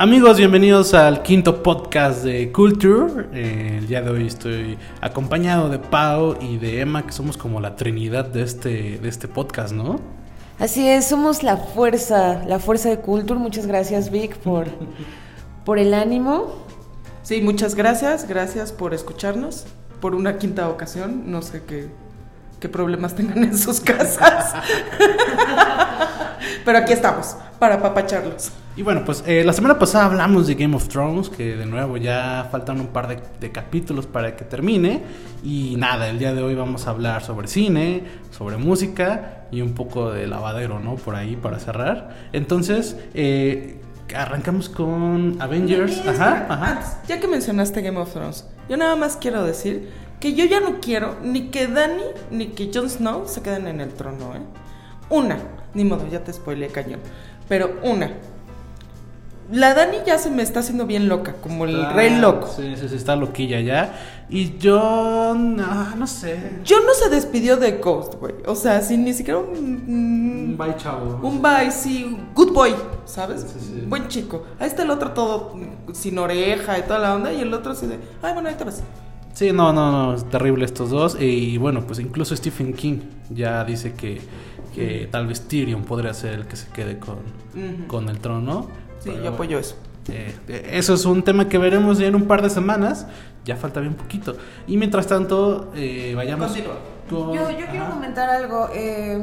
Amigos, bienvenidos al quinto podcast de Culture. Eh, el día de hoy estoy acompañado de Pau y de Emma, que somos como la trinidad de este, de este podcast, ¿no? Así es, somos la fuerza, la fuerza de Culture. Muchas gracias, Vic, por, por el ánimo. Sí, muchas gracias, gracias por escucharnos por una quinta ocasión. No sé qué, qué problemas tengan en sus casas. Pero aquí estamos, para papacharlos. Y bueno, pues eh, la semana pasada hablamos de Game of Thrones, que de nuevo ya faltan un par de, de, capítulos para que termine. Y nada, el día de hoy vamos a hablar sobre cine, sobre música y un poco de lavadero, ¿no? Por ahí para cerrar. Entonces, eh, arrancamos con Avengers. Ajá, ajá. Ya que mencionaste Game of Thrones, yo nada más quiero decir que yo ya no quiero ni que Dani ni que Jon Snow se queden en el trono, ¿eh? Una, ni modo, ya te spoileé cañón. Pero una, la Dani ya se me está haciendo bien loca, como el Ah, rey loco. Sí, sí, sí, está loquilla ya. Y yo, no, no sé. Yo no se despidió de Ghost, güey. O sea, sin ni siquiera un. Bye, chavo. Un bye, sí, good boy, ¿sabes? Sí, sí. Buen chico. Ahí está el otro todo sin oreja y toda la onda, y el otro así de, ay, bueno, ahí te vas. Sí, no, no, no, es terrible estos dos. Y bueno, pues incluso Stephen King ya dice que, que tal vez Tyrion podría ser el que se quede con, con el trono. Sí, Pero yo apoyo eso. Eh, eh, eso es un tema que veremos ya en un par de semanas. Ya falta bien poquito. Y mientras tanto, eh, vayamos Continúa. con... Yo, yo quiero comentar algo. eh,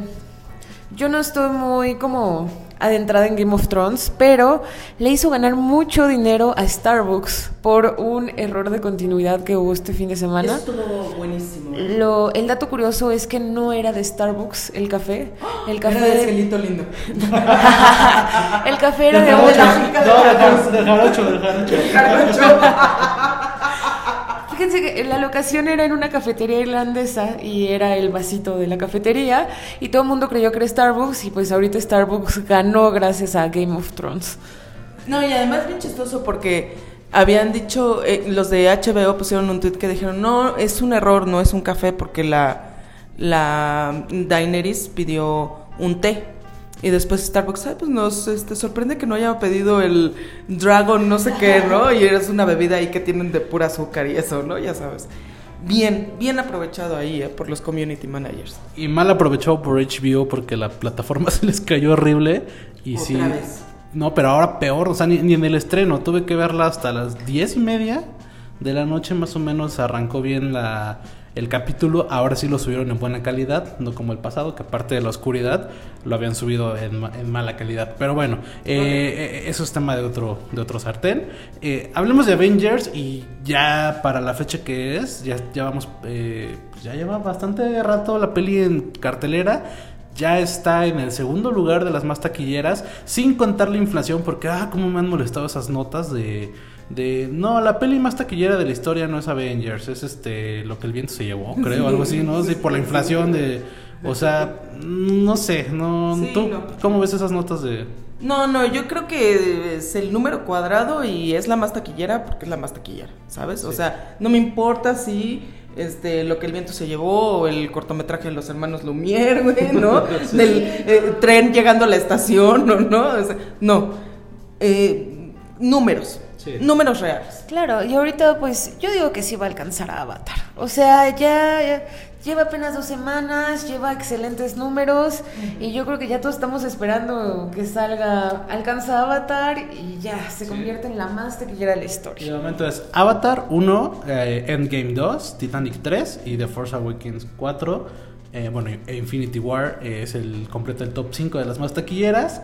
yo no estoy muy como adentrada en Game of Thrones, pero le hizo ganar mucho dinero a Starbucks por un error de continuidad que hubo este fin de semana. Estuvo buenísimo. Lo, el dato curioso es que no era de Starbucks el café. El Era de café, cielito lindo. el café era de Del una- jarocho, no, del jarocho, del jarocho, del jarocho. Fíjense que la locación era en una cafetería irlandesa y era el vasito de la cafetería y todo el mundo creyó que era Starbucks y pues ahorita Starbucks ganó gracias a Game of Thrones. No, y además bien chistoso porque habían dicho, eh, los de HBO pusieron un tweet que dijeron, no, es un error, no es un café porque la, la Daenerys pidió un té. Y después Starbucks, ay, pues nos este, sorprende que no haya pedido el Dragon no sé qué, ¿no? Y es una bebida ahí que tienen de pura azúcar y eso, ¿no? Ya sabes. Bien, bien aprovechado ahí, ¿eh? Por los community managers. Y mal aprovechado por HBO porque la plataforma se les cayó horrible. Y Otra sí. vez. No, pero ahora peor, o sea, ni, ni en el estreno. Tuve que verla hasta las diez y media de la noche, más o menos. Arrancó bien la, el capítulo. Ahora sí lo subieron en buena calidad, no como el pasado, que aparte de la oscuridad lo habían subido en, ma- en mala calidad. Pero bueno, eh, eh, eso es tema de otro, de otro sartén. Eh, hablemos de Avengers y ya para la fecha que es, ya, ya vamos, eh, pues ya lleva bastante rato la peli en cartelera. Ya está en el segundo lugar de las más taquilleras, sin contar la inflación, porque, ah, cómo me han molestado esas notas de, de, no, la peli más taquillera de la historia no es Avengers, es este, lo que el viento se llevó, creo, algo así, ¿no? Sí, por la inflación de, o sea, no sé, no, Sí, ¿tú no. cómo ves esas notas de... No, no, yo creo que es el número cuadrado y es la más taquillera porque es la más taquillera, ¿sabes? O sea, no me importa si este lo que el viento se llevó o el cortometraje de los hermanos Lumière, güey, ¿no? Del eh, tren llegando a la estación, ¿o no? O sea, no. Eh, números. Sí. Números reales. Claro, y ahorita pues yo digo que sí va a alcanzar a Avatar. O sea, ya, ya lleva apenas dos semanas, lleva excelentes números y yo creo que ya todos estamos esperando que salga, alcanza Avatar y ya se convierte en la más taquillera de la Y historia. de momento es Avatar 1, eh, Endgame 2, Titanic 3 y The Force Awakens 4. Eh, bueno, Infinity War eh, es el completo el top 5 de las más taquilleras.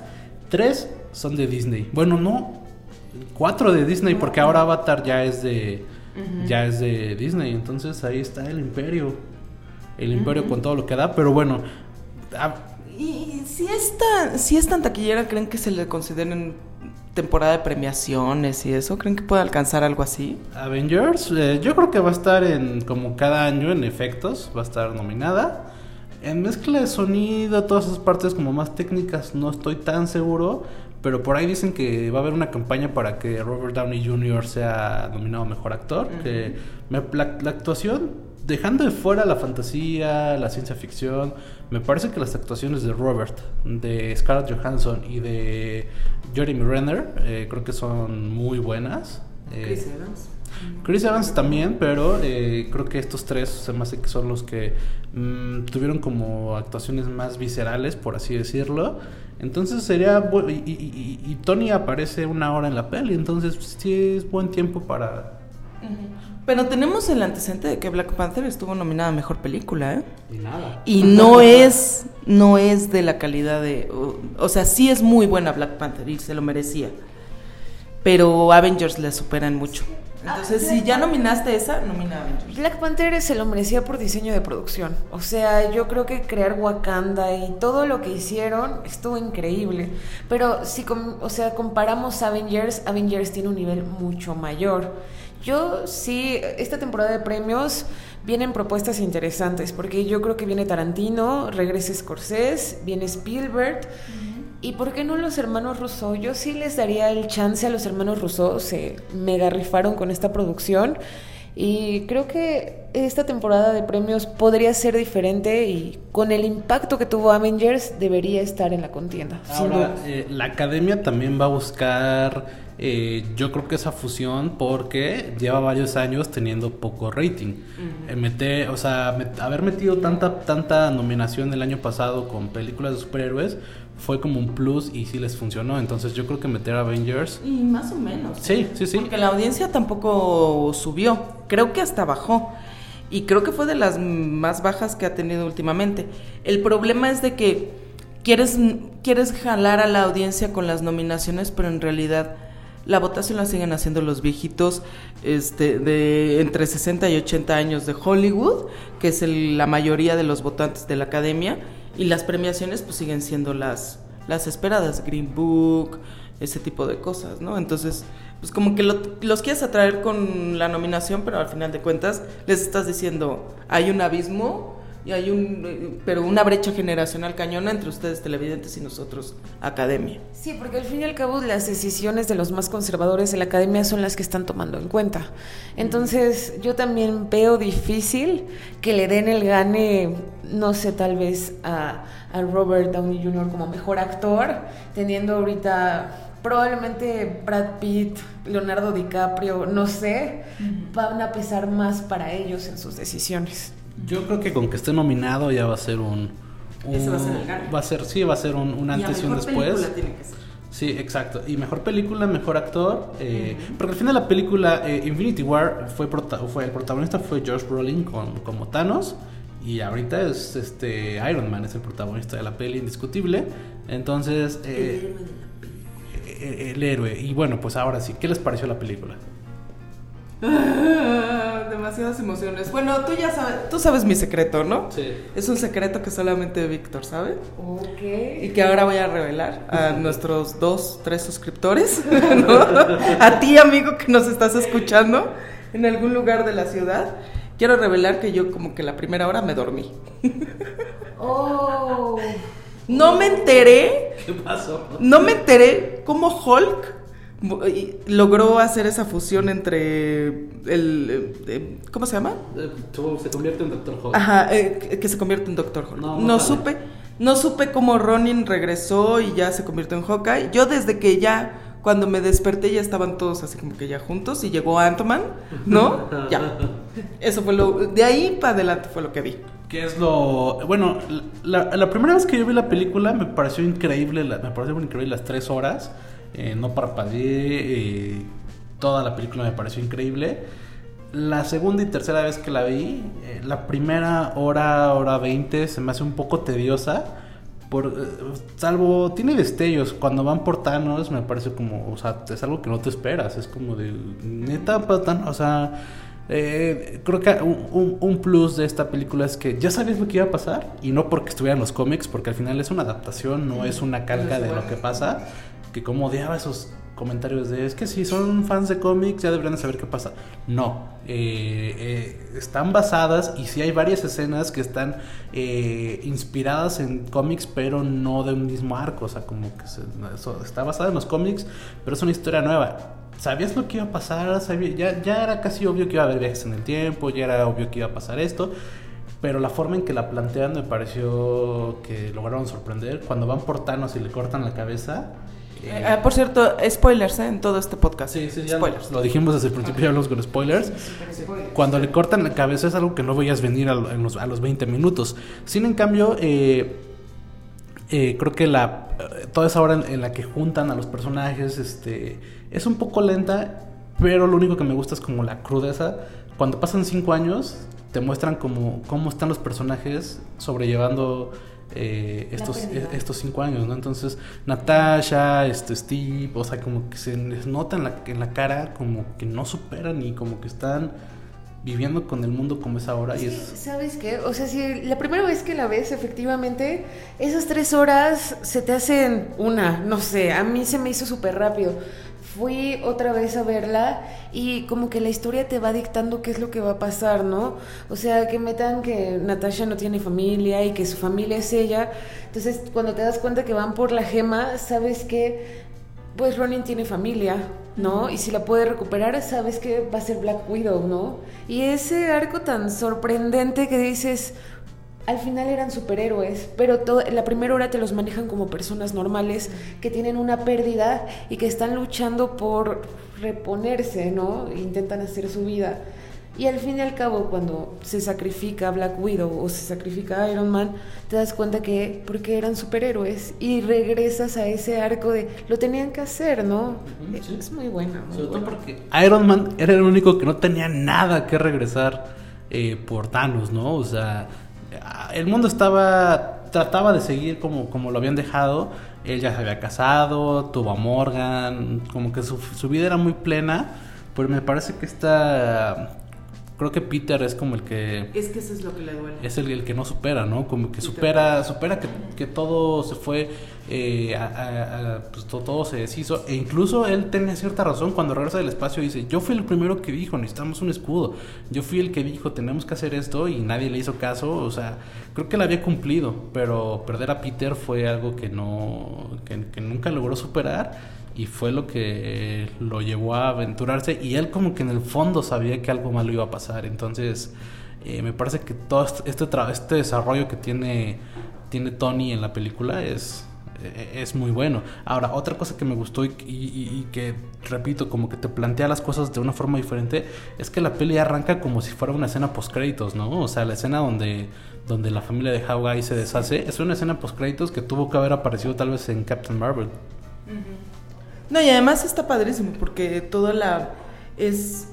3 son de Disney. Bueno, no. 4 de Disney porque ahora Avatar ya es de ya es de Disney, entonces ahí está el imperio. El imperio con todo lo que da, pero bueno, ah, Y si es tan, si es tan taquillera, ¿creen que se le consideren temporada de premiaciones y eso? ¿Creen que puede alcanzar algo así? Avengers, eh, yo creo que va a estar en como cada año en efectos, va a estar nominada. En mezcla de sonido, todas esas partes como más técnicas, no estoy tan seguro. Pero por ahí dicen que va a haber una campaña para que Robert Downey Jr. sea nominado mejor actor. que la, la, actuación, dejando de fuera la fantasía, la ciencia ficción, me parece que las actuaciones de Robert, de Scarlett Johansson y de Jeremy Renner, eh, creo que son muy buenas. Eh, Chris Evans. Chris Evans también, pero eh, creo que estos tres se me hace que son los que mm, tuvieron como actuaciones más viscerales, por así decirlo. Entonces sería... Y, y, Tony aparece una hora en la peli, entonces sí es buen tiempo para... Pero tenemos el antecedente de que Black Panther estuvo nominada a mejor película, ¿eh? Y nada. Y no es, no es de la calidad de. O, sea, sí es muy buena Black Panther y se lo merecía. Pero Avengers le superan mucho. Entonces, si ya nominaste esa, nomina Avengers. Black Panther se lo merecía por diseño de producción. O sea, yo creo que crear Wakanda y todo lo que hicieron estuvo increíble. Pero si, o sea, comparamos Avengers, Avengers tiene un nivel mucho mayor. Yo sí, esta temporada de premios vienen propuestas interesantes, porque yo creo que viene Tarantino, regresa Scorsese, viene Spielberg. ¿Y por qué no los hermanos Rousseau? Yo sí les daría el chance a los hermanos Rousseau, se mega rifaron con esta producción. Y creo que esta temporada de premios podría ser diferente y con el impacto que tuvo Avengers debería estar en la contienda. Ahora, eh, la academia también va a buscar eh, yo creo que esa fusión porque lleva varios años teniendo poco rating. Eh, o sea, haber metido tanta, tanta nominación el año pasado con películas de superhéroes fue como un plus y sí les funcionó. Entonces yo creo que meter Avengers... Y más o menos. Sí, sí, sí. Porque la audiencia tampoco subió. Creo que hasta bajó. Y creo que fue de las más bajas que ha tenido últimamente. El problema es de que quieres, quieres jalar a la audiencia con las nominaciones, pero en realidad la votación la siguen haciendo los viejitos este, de entre 60 y 80 años de Hollywood, que es la mayoría de los votantes de la academia, y las premiaciones pues siguen siendo las, las esperadas, Green Book, ese tipo de cosas, ¿no? Entonces, pues como que los quieres atraer con la nominación, pero al final de cuentas les estás diciendo, hay un abismo y hay un pero una brecha generacional cañona entre ustedes televidentes y nosotros academia. Sí, porque al fin y al cabo las decisiones de los más conservadores en la academia son las que están tomando en cuenta. Entonces, yo también veo difícil que le den el gane, no sé, tal vez a, a Robert Downey Jr. como mejor actor, teniendo ahorita probablemente Brad Pitt, Leonardo DiCaprio, no sé, van a pesar más para ellos en sus decisiones. Yo creo que con que esté nominado ya va a ser un. va a ser el Va a ser, sí, va a ser un, antes y, un después. Tiene que ser. Sí, exacto. Y mejor película, mejor actor. Eh, Porque al final la película eh, Infinity War fue, fue el protagonista fue Josh Brolin con, como Thanos. Y ahorita es este Iron Man, es el protagonista de la peli, indiscutible. Entonces. Eh, el héroe. Y bueno, pues ahora sí, ¿qué les pareció la película? demasiadas emociones. Bueno, tú ya sabes, tú sabes mi secreto, ¿no? Sí. Es un secreto que solamente Víctor sabe. Ok. Y que ahora voy a revelar a nuestros dos, tres suscriptores, ¿no? A ti, amigo, que nos estás escuchando en algún lugar de la ciudad. Quiero revelar que yo como que la primera hora me dormí. Oh. No me enteré. ¿Qué pasó? No me enteré cómo Hulk logró hacer esa fusión entre el eh, ¿cómo se llama? Eh, se convierte en Doctor Hulk. Ajá, eh, que se convierte en Doctor Hulk. No, supe, no supe cómo Ronin regresó y ya se convirtió en Hawkeye. Yo desde que ya cuando me desperté ya estaban todos así como que ya juntos y llegó Ant-Man, ¿no? ya. Eso fue lo de ahí para adelante fue lo que vi. ¿Qué es lo bueno? La, la, primera vez que yo vi la película me pareció increíble, me pareció increíble las tres horas. Eh, no parpadeé, eh, toda la película me pareció increíble. La segunda y tercera vez que la vi, eh, la primera hora, hora 20 se me hace un poco tediosa. Por, salvo, tiene destellos. Cuando van por Thanos, me parece como, o sea, es algo que no te esperas. Es como de, neta, o sea, creo que un, un, plus de esta película es que ya sabes lo que iba a pasar y no porque estuvieran los cómics, porque al final es una adaptación, no es una calca de lo que pasa que como odiaba esos comentarios de es que si son fans de cómics ya deberían saber qué pasa. No, eh, eh, están basadas y sí hay varias escenas que están eh, inspiradas en cómics, pero no de un mismo arco. O sea, como que está basada en los cómics, pero es una historia nueva. ¿Sabías lo que iba a pasar? ya, ya era casi obvio que iba a haber viajes en el tiempo, ya era obvio que iba a pasar esto pero la forma en que la plantean me pareció que lograron sorprender. Cuando van por Thanos y le cortan la cabeza. Eh, ah, por cierto, spoilers ¿eh? en todo este podcast. Sí, sí, ya spoilers. Lo, dijimos desde el principio, ya hablamos con spoilers. Cuando le cortan la cabeza es algo que no veías venir a, los, a los 20 minutos. Sin en cambio, eh, eh, creo que la, toda esa hora en, la que juntan a los personajes este, es un poco lenta, pero lo único que me gusta es como la crudeza. Cuando pasan 5 años, te muestran como, cómo están los personajes sobrellevando eh, estos, estos cinco años, ¿no? Entonces, Natasha, este, Steve, o sea, como que se les nota en la, en la cara como que no superan y como que están viviendo con el mundo como es ahora. y es... ¿Sabes qué? O sea, si la primera vez que la ves, efectivamente, esas tres horas se te hacen una, no sé, a mí se me hizo súper rápido fui otra vez a verla y como que la historia te va dictando qué es lo que va a pasar, ¿no? O sea, que metan que Natasha no tiene familia y que su familia es ella. Entonces, cuando te das cuenta que van por la gema, sabes que pues Ronin tiene familia, ¿no? Y si la puede recuperar, sabes que va a ser Black Widow, ¿no? Y ese arco tan sorprendente que dices, al final eran superhéroes, pero la primera hora te los manejan como personas normales que tienen una pérdida y que están luchando por reponerse, ¿no? Intentan hacer su vida. Y al fin y al cabo, cuando se sacrifica Black Widow o se sacrifica Iron Man, te das cuenta que porque eran superhéroes y regresas a ese arco de lo tenían que hacer, ¿no? Es muy buena. Sobre todo porque Iron Man era el único que no tenía nada que regresar eh, por Thanos, ¿no? O sea, el mundo estaba trataba de seguir como, como lo habían dejado. Él ya se había casado, tuvo a Morgan, como que su, su vida era muy plena, pero me parece que esta creo que Peter es como el que... Es que eso es lo que le duele. Es el, que no supera, ¿no? Como que supera, supera que, todo se fue, eh, pues todo, se deshizo. E incluso él tiene cierta razón cuando regresa del espacio y dice, yo fui el primero que dijo, necesitamos un escudo. Yo fui el que dijo, tenemos que hacer esto y nadie le hizo caso. O sea, creo que él había cumplido, pero perder a Peter fue algo que no, que, que nunca logró superar y fue lo que lo llevó a aventurarse y él como que en el fondo sabía que algo malo iba a pasar entonces eh, me parece que todo este, este, desarrollo que tiene tiene Tony en la película es eh, es muy bueno. Ahora, otra cosa que me gustó y, que, repito, como que te plantea las cosas de una forma diferente, es que la peli arranca como si fuera una escena post-créditos, ¿no? O sea, la escena donde, donde la familia de Hawkeye se deshace, es una escena post-créditos que tuvo que haber aparecido tal vez en Captain Marvel. No, y además está padrísimo porque toda la es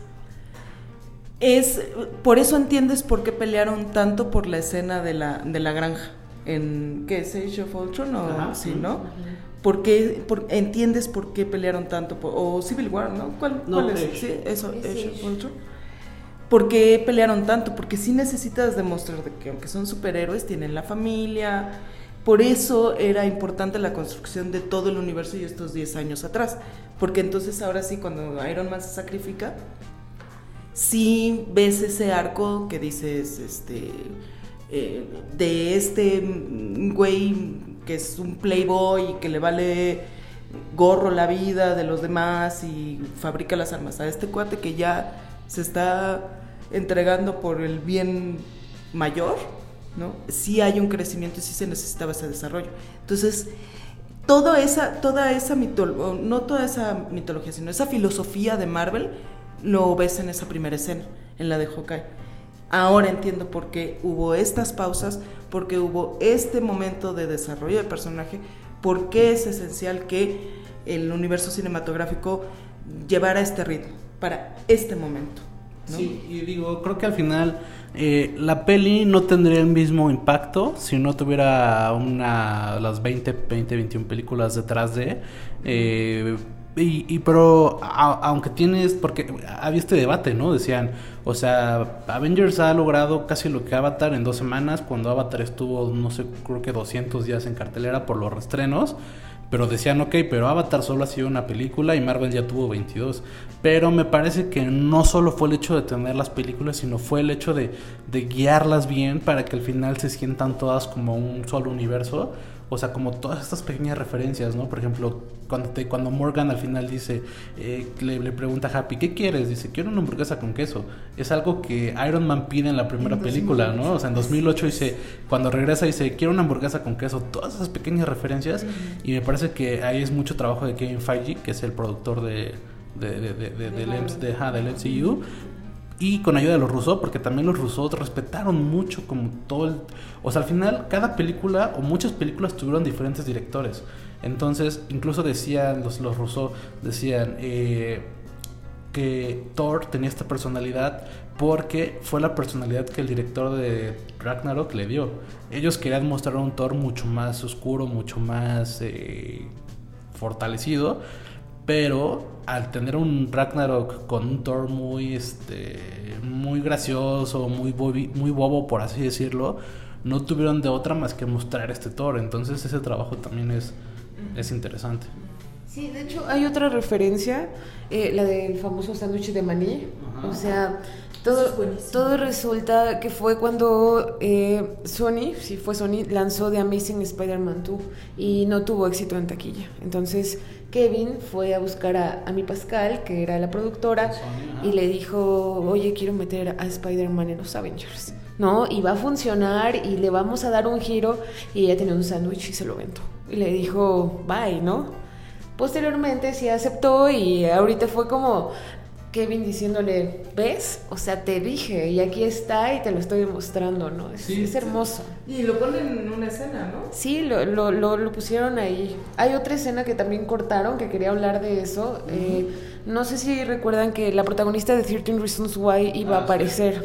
es por eso entiendes por qué pelearon tanto por la escena de la de la granja en qué es Age of Ultron o sí, ¿no? ¿Por qué, entiendes por qué pelearon tanto o Civil War, ¿no? ¿Cuál, es? Sí, eso, Age of Ultron. ¿Por qué pelearon tanto? Porque sí necesitas demostrar que aunque son superhéroes tienen la familia, por eso era importante la construcción de todo el universo y estos 10 años atrás. Porque entonces ahora sí, cuando Iron Man se sacrifica, sí ves ese arco que dices, este, eh, de este güey que es un playboy y que le vale gorro la vida de los demás y fabrica las armas. A este cuate que ya se está entregando por el bien mayor ¿no? Sí hay un crecimiento y sí se necesitaba ese desarrollo. Entonces, toda esa, toda esa mitología, no toda esa mitología, sino esa filosofía de Marvel, lo ves en esa primera escena, en la de Hawkeye. Ahora entiendo por qué hubo estas pausas, por qué hubo este momento de desarrollo del personaje, por qué es esencial que el universo cinematográfico llevara este ritmo para este momento. Sí, y digo, creo que al final eh, la peli no tendría el mismo impacto si no tuviera una las 20, 20, 21 películas detrás de. Eh, y, pero aunque tienes, porque había este debate, ¿no? Decían, o sea, Avengers ha logrado casi lo que Avatar en dos semanas, cuando Avatar estuvo, no sé, creo que 200 días en cartelera por los restrenos pero decían, ok, pero Avatar solo ha sido una película y Marvel ya tuvo 22. Pero me parece que no solo fue el hecho de tener las películas, sino fue el hecho de, de guiarlas bien para que al final se sientan todas como un solo universo. O sea, como todas estas pequeñas referencias, ¿no? Por ejemplo, cuando, te, cuando Morgan al final dice, eh, le, le, pregunta a Happy, ¿qué quieres? Dice, quiero una hamburguesa con queso. Es algo que Iron Man pide en la primera en película, ¿no? O sea, en 2008 dice, cuando regresa dice, quiero una hamburguesa con queso. Todas esas pequeñas referencias. Y me parece que ahí es mucho trabajo de Kevin Feige, que es el productor de, de, de, de, de, del, de, del MCU, y con ayuda de los rusos, porque también los rusos respetaron mucho como todo el... O sea, al final cada película o muchas películas tuvieron diferentes directores. Entonces, incluso decían los, los rusos, decían eh, que Thor tenía esta personalidad porque fue la personalidad que el director de Ragnarok le dio. Ellos querían mostrar un Thor mucho más oscuro, mucho más eh, fortalecido pero al tener un Ragnarok con un Thor muy este muy gracioso, muy muy bobo por así decirlo, no tuvieron de otra más que mostrar este Thor, entonces ese trabajo también es es interesante. Sí, de hecho hay otra referencia, eh, la del famoso sándwich de maní, Ajá. o sea, todo, todo resulta que fue cuando eh, Sony, si fue Sony, lanzó The Amazing Spider-Man 2 y no tuvo éxito en taquilla. Entonces Kevin fue a buscar a, a mi Pascal, que era la productora, y le dijo, oye, quiero meter a Spider-Man en los Avengers. ¿No? Y va a funcionar y le vamos a dar un giro. Y ella tenía un sándwich y se lo ventó. Y le dijo, bye, ¿no? Posteriormente sí aceptó y ahorita fue como, Kevin diciéndole, ¿ves? O sea, te dije y aquí está y te lo estoy demostrando, ¿no? Es, Sí. es hermoso. Y lo ponen en una escena, ¿no? Sí, lo, lo, lo, lo pusieron ahí. Hay otra escena que también cortaron, que quería hablar de eso. Eh, no sé si recuerdan que la protagonista de 13 Reasons Why iba a Ah, sí. aparecer.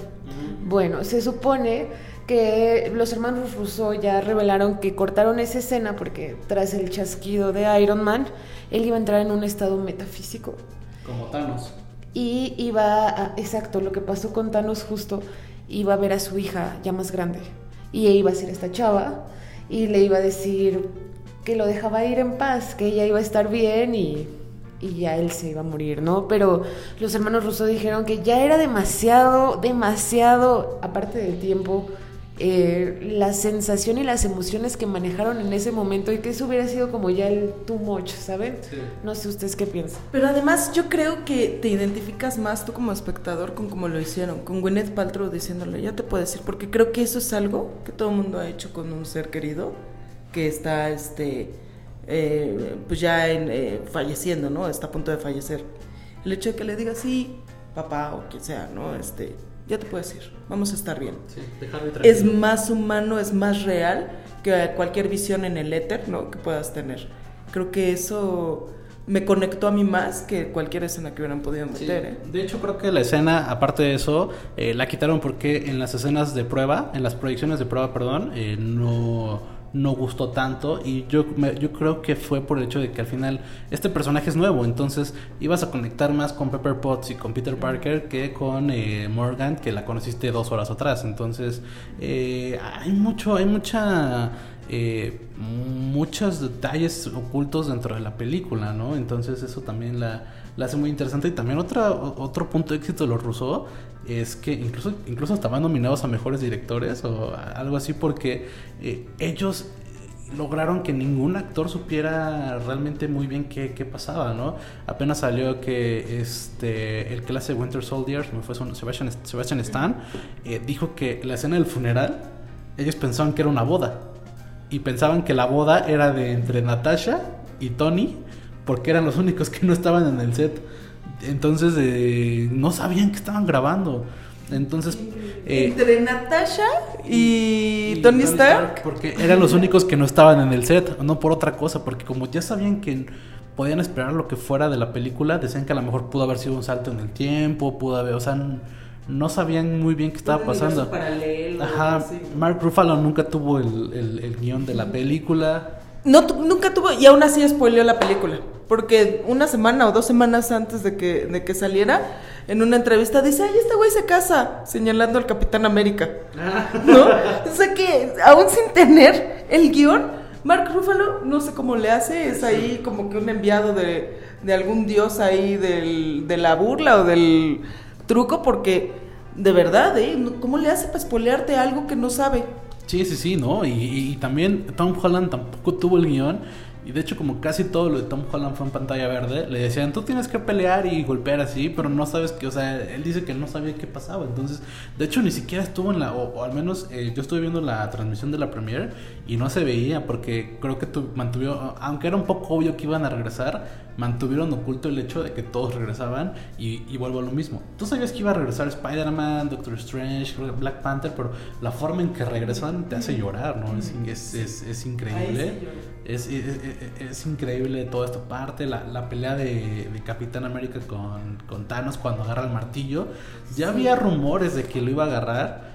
Bueno, se supone que los hermanos Russo ya revelaron que cortaron esa escena porque tras el chasquido de Iron Man, él iba a entrar en un estado metafísico. Como Thanos. Y iba a, exacto, lo que pasó con Thanos justo, iba a ver a su hija ya más grande. Y iba a ser esta chava y le iba a decir que lo dejaba ir en paz, que ella iba a estar bien y, y ya él se iba a morir, ¿no? Pero los hermanos Russo dijeron que ya era demasiado, demasiado, aparte del tiempo, eh, la sensación y las emociones que manejaron en ese momento y que eso hubiera sido como ya el too much, ¿saben? Sí. No sé ustedes qué piensan. Pero además yo creo que te identificas más tú como espectador con cómo lo hicieron, con Gwyneth Paltrow diciéndole, ya te puedo decir, porque creo que eso es algo que todo el mundo ha hecho con un ser querido que está, este, eh, pues ya en, eh, falleciendo, ¿no? Está a punto de fallecer. El hecho de que le diga sí, papá o quien sea, ¿no? Este, ya te puedo decir, vamos a estar bien. Sí, Es más humano, es más real que cualquier visión en el éter, ¿no? Que puedas tener. Creo que eso me conectó a mí más que cualquier escena que hubieran podido Sí. meter. ¿eh? De hecho, creo que la escena, aparte de eso, eh, la quitaron porque en las escenas de prueba, en las proyecciones de prueba, perdón, eh, no, no gustó tanto. Y yo, me- yo creo que fue por el hecho de que al final este personaje es nuevo. Entonces ibas a conectar más con Pepper Potts y con Peter Parker que con eh, Morgan, que la conociste dos horas atrás. Entonces, eh, hay mucho, hay mucha. eh, muchos detalles ocultos dentro de la película, ¿no? Entonces eso también la, la hace muy interesante. Y también otra, otro punto de éxito de los Rousseau es que incluso, incluso estaban nominados a mejores directores o algo así porque eh, ellos lograron que ningún actor supiera realmente muy bien qué, qué pasaba, ¿no? Apenas salió que este el hace Winter Soldier, me fue Sebastian, Sebastian Stan, eh, dijo que la escena del funeral, ellos pensaban que era una boda. Y pensaban que la boda era de entre Natasha y Tony, porque eran los únicos que no estaban en el set. Entonces eh, no sabían que estaban grabando. Entonces... eh, Entre Natasha y, Tony, Stark. Porque eran los únicos que no estaban en el set, no por otra cosa, porque como ya sabían que podían esperar lo que fuera de la película, decían que a lo mejor pudo haber sido un salto en el tiempo, pudo haber, o sea, no sabían muy bien qué estaba pasando. paralelo, Ajá. Mark Ruffalo nunca tuvo el, el, el guion de la película. No, nunca tuvo, y aún así spoileó la película. Porque una semana o dos semanas antes de que, de que saliera, en una entrevista dice, ay, este güey se casa, señalando al Capitán América. ¿No? O sea que, aún sin tener el guion, Mark Ruffalo, no sé cómo le hace, es ahí como que un enviado de, de algún dios ahí del, de la burla o del truco, porque de verdad, ¿eh? ¿Cómo le hace para espolearte algo que no sabe? Sí, sí, sí, ¿no? Y, y también Tom Holland tampoco tuvo el guion y de hecho, como casi todo lo de Tom Holland fue en pantalla verde, le decían, tú tienes que pelear y golpear así, pero no sabes que, o sea, él dice que no sabía qué pasaba. Entonces, de hecho, ni siquiera estuvo en la, o, al menos eh, yo estuve viendo la transmisión de la premiere y no se veía, porque creo que tu, mantuvo, aunque era un poco obvio que iban a regresar, mantuvieron oculto el hecho de que todos regresaban y, y vuelvo a lo mismo. Tú sabías que iba a regresar Spider-Man, Doctor Strange, Black Panther, pero la forma en que regresan te hace llorar, ¿no? Es, es, es, increíble. Es, es, increíble toda esta parte, la, la pelea de, de, Capitán América con, con, Thanos cuando agarra el martillo. Ya había rumores de que lo iba a agarrar,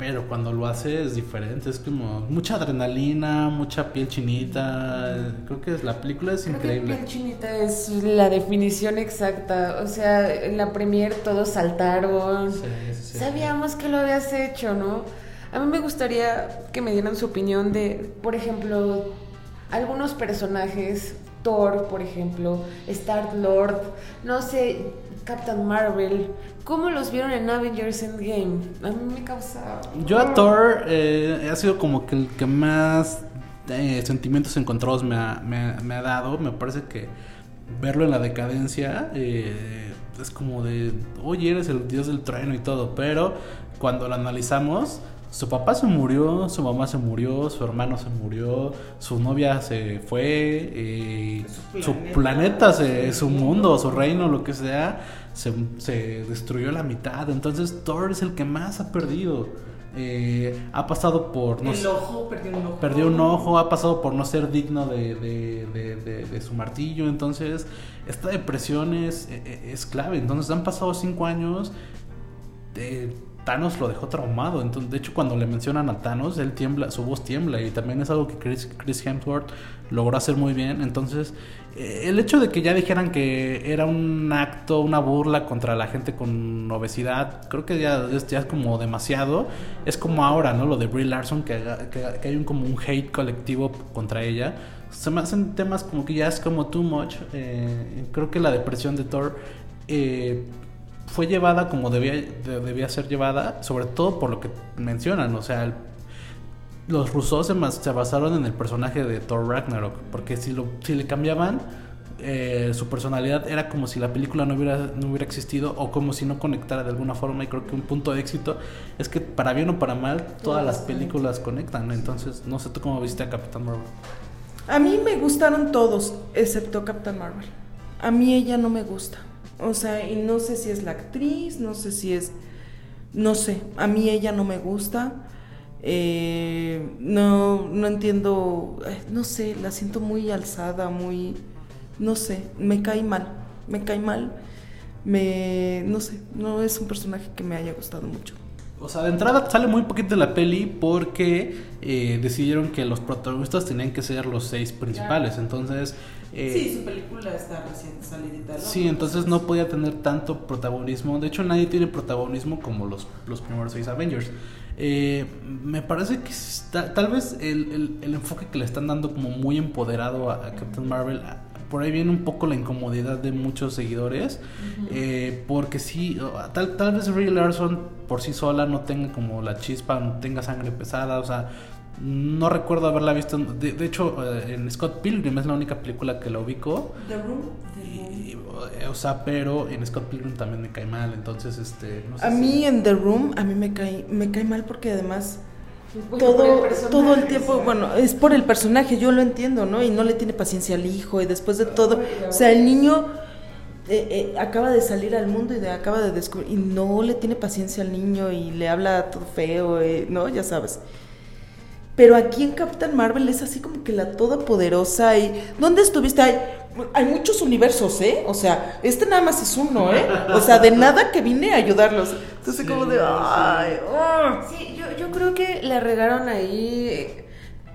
pero cuando lo hace es diferente, es como mucha adrenalina, mucha piel chinita. Creo que la película es increíble. piel chinita es la definición exacta. O sea, en la premier todos saltaron. Sabíamos que lo habías hecho, ¿no? A mí me gustaría que me dieran su opinión de, por ejemplo, algunos personajes, Thor, por ejemplo, Star Lord, no sé, Captain Marvel, ¿cómo los vieron en Avengers Endgame? A mí me causa... Yo a Thor eh, ha sido como que el que más eh, sentimientos encontrados me ha, me, ha, dado. Me parece que verlo en la decadencia eh, es como de, oye, eres el dios del trueno y todo, pero cuando lo analizamos su papá se murió, su mamá se murió, su hermano se murió, su novia se fue, eh, su planeta, su, mundo, su reino, lo que sea, se, se, destruyó la mitad. Entonces Thor es el que más ha perdido. Eh, ha pasado por... No, el ojo, perdió un ojo. Perdió un ojo, ha pasado por no ser digno de, de, de, su martillo. Entonces, esta depresión es, e, e, es, clave. Entonces, han pasado cinco años. De, Thanos lo dejó traumado. Entonces, de hecho, cuando le mencionan a Thanos, él tiembla, su voz tiembla. Y también es algo que Chris, Hemsworth logró hacer muy bien. Entonces, eh, el hecho de que ya dijeran que era un acto, una burla contra la gente con obesidad, creo que ya, es como demasiado. Es como ahora, ¿no? Lo de Brie Larson, que, que, hay un, como un hate colectivo contra ella. Se me hacen temas como que ya es como too much. Eh, creo que la depresión de Thor. Eh, fue llevada como debía, debía ser llevada, sobre todo por lo que mencionan, o sea, los rusos se, se, basaron en el personaje de Thor Ragnarok, porque si, lo, si le cambiaban, eh, su personalidad era como si la película no hubiera, no hubiera existido o como si no conectara de alguna forma y creo que un punto de éxito es que para bien o para mal todas las películas conectan, entonces no sé tú cómo viste a Capitán Marvel. A mí me gustaron todos, excepto Captain Marvel. A mí ella no me gusta. O sea, y no sé si es la actriz, no sé si es, no sé, a mí ella no me gusta. Eh, no, no entiendo, no sé, la siento muy alzada, muy, no sé, me cae mal, me cae mal, me, no sé, no es un personaje que me haya gustado mucho. O sea, de entrada sale muy poquito de la peli porque eh, decidieron que los protagonistas tenían que ser los seis principales. Entonces. Eh, sí, su película está recién salidita. ¿no? Sí, entonces no podía tener tanto protagonismo. De hecho, nadie tiene protagonismo como los, los primeros seis Avengers. Eh, me parece que tal vez el, el, enfoque que le están dando como muy empoderado a, Captain Marvel por ahí viene un poco la incomodidad de muchos seguidores, eh, porque sí, tal, tal vez Ray Larson por sí sola no tenga como la chispa, no tenga sangre pesada, o sea, no recuerdo haberla visto, de, de hecho eh, en Scott Pilgrim es la única película que la ubico. The Room. o sea, pero en Scott Pilgrim también me cae mal, entonces este... No sé a mí en The Room, a mí me cae, me cae mal porque además todo, todo el tiempo, bueno, es por el personaje, yo lo entiendo, ¿no? Y no le tiene paciencia al hijo y después de todo, o sea, el niño eh, eh, acaba de salir al mundo y de, acaba de descubrir, y no le tiene paciencia al niño y le habla todo feo, eh, ¿no? Ya sabes. Pero aquí en Captain Marvel es así como que la todopoderosa y ¿dónde estuviste? Hay, hay muchos universos, ¿eh? O sea, este nada más es uno, ¿eh? O sea, de nada que vine a ayudarlos. Entonces como de, ay, oh. Sí, yo creo que le regaron ahí.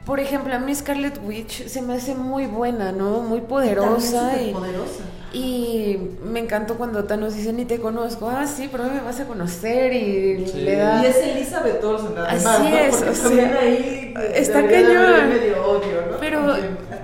Por ejemplo, a mí Scarlet Witch se me hace muy buena, ¿no? Muy poderosa. Y, poderosa. Y me encantó cuando Thanos dice, ni te conozco. Ah, sí, pero me vas a conocer y Sí. le da... Y es Elizabeth Olsen, además, Así ¿no? es, Porque o sea, también ahí está cañón. medio odio, ¿no? Pero.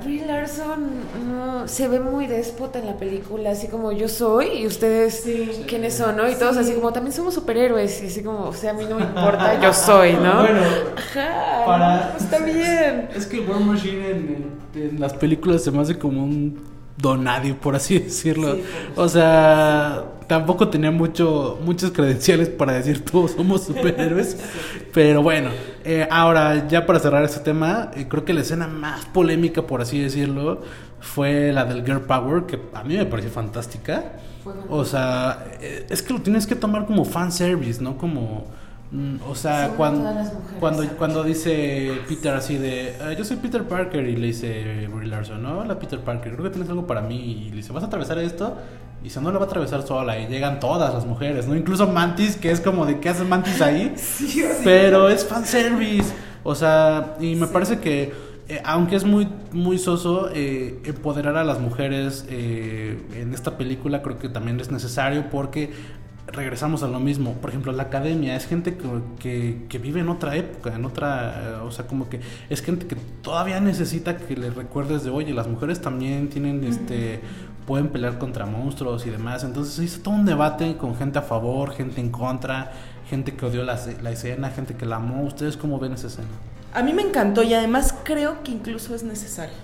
Brie Larson no, se ve muy déspota en la película, así como yo soy y ustedes Sí. quiénes son, ¿no? Y todos así como también somos superhéroes y así como, o sea, a mí no me importa, yo soy, ¿no? Bueno, Ajá, para- está bien. Es que War Machine en, en- en las películas se me hace como un donadio, por así decirlo. Sí, o sea, tampoco tenía mucho, muchos credenciales para decir todos somos superhéroes. Pero bueno, eh, ahora ya para cerrar este tema, eh, creo que la escena más polémica, por así decirlo, fue la del Girl Power, que a mí me pareció fantástica. O sea, eh, es que lo tienes que tomar como fanservice, ¿no? Como... mm, O sea, Sí, cuando, cuando, cuando dice Peter así de, "Eh, yo soy Peter Parker y le dice Brie Larson, no, hola Peter Parker, creo que tienes algo para mí y le dice, ¿vas a atravesar esto? Y dice, no lo va a atravesar sola y llegan todas las mujeres, ¿no? Incluso Mantis, que es como de, ¿qué hace Mantis ahí? Pero es fanservice, o sea, y me parece que, eh, aunque es muy, muy soso, eh, empoderar a las mujeres eh, en esta película creo que también es necesario porque regresamos a lo mismo. Por ejemplo, la academia es gente que, que, que vive en otra época, en otra, o sea, como que es gente que todavía necesita que le recuerdes de, oye, las mujeres también tienen, este, pueden pelear contra monstruos y demás. Entonces se hizo todo un debate con gente a favor, gente en contra, gente que odió la, la escena, gente que la amó. ¿Ustedes cómo ven esa escena? A mí me encantó y además creo que incluso es necesario.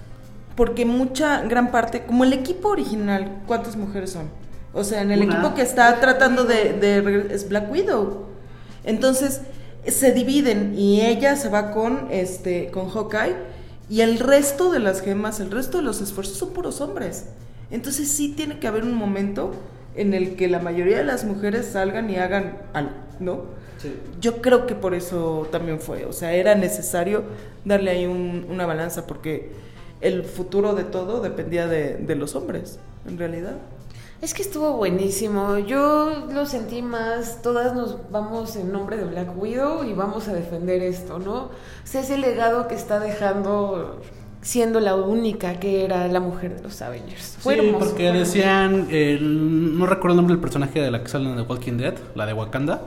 Porque mucha, gran parte, como el equipo original, ¿cuántas mujeres son? O sea, en el Una. equipo que está tratando de, de es Black Widow. Entonces, se dividen y ella se va con este con Hawkeye y el resto de las gemas, el resto de los esfuerzos son puros hombres. Entonces, sí tiene que haber un momento en el que la mayoría de las mujeres salgan y hagan algo, ¿no? Yo creo que por eso también fue, o sea, era necesario darle ahí un- una balanza porque el futuro de todo dependía de, de los hombres, en realidad. Es que estuvo buenísimo. Yo lo sentí más. Todas nos vamos en nombre de Black Widow y vamos a defender esto, ¿no? O sea, ese legado que está dejando siendo la única que era la mujer de los Avengers. Fue sí, hermoso, porque fue decían, no recuerdo el nombre del personaje de la que sale en The Walking Dead, la de Wakanda.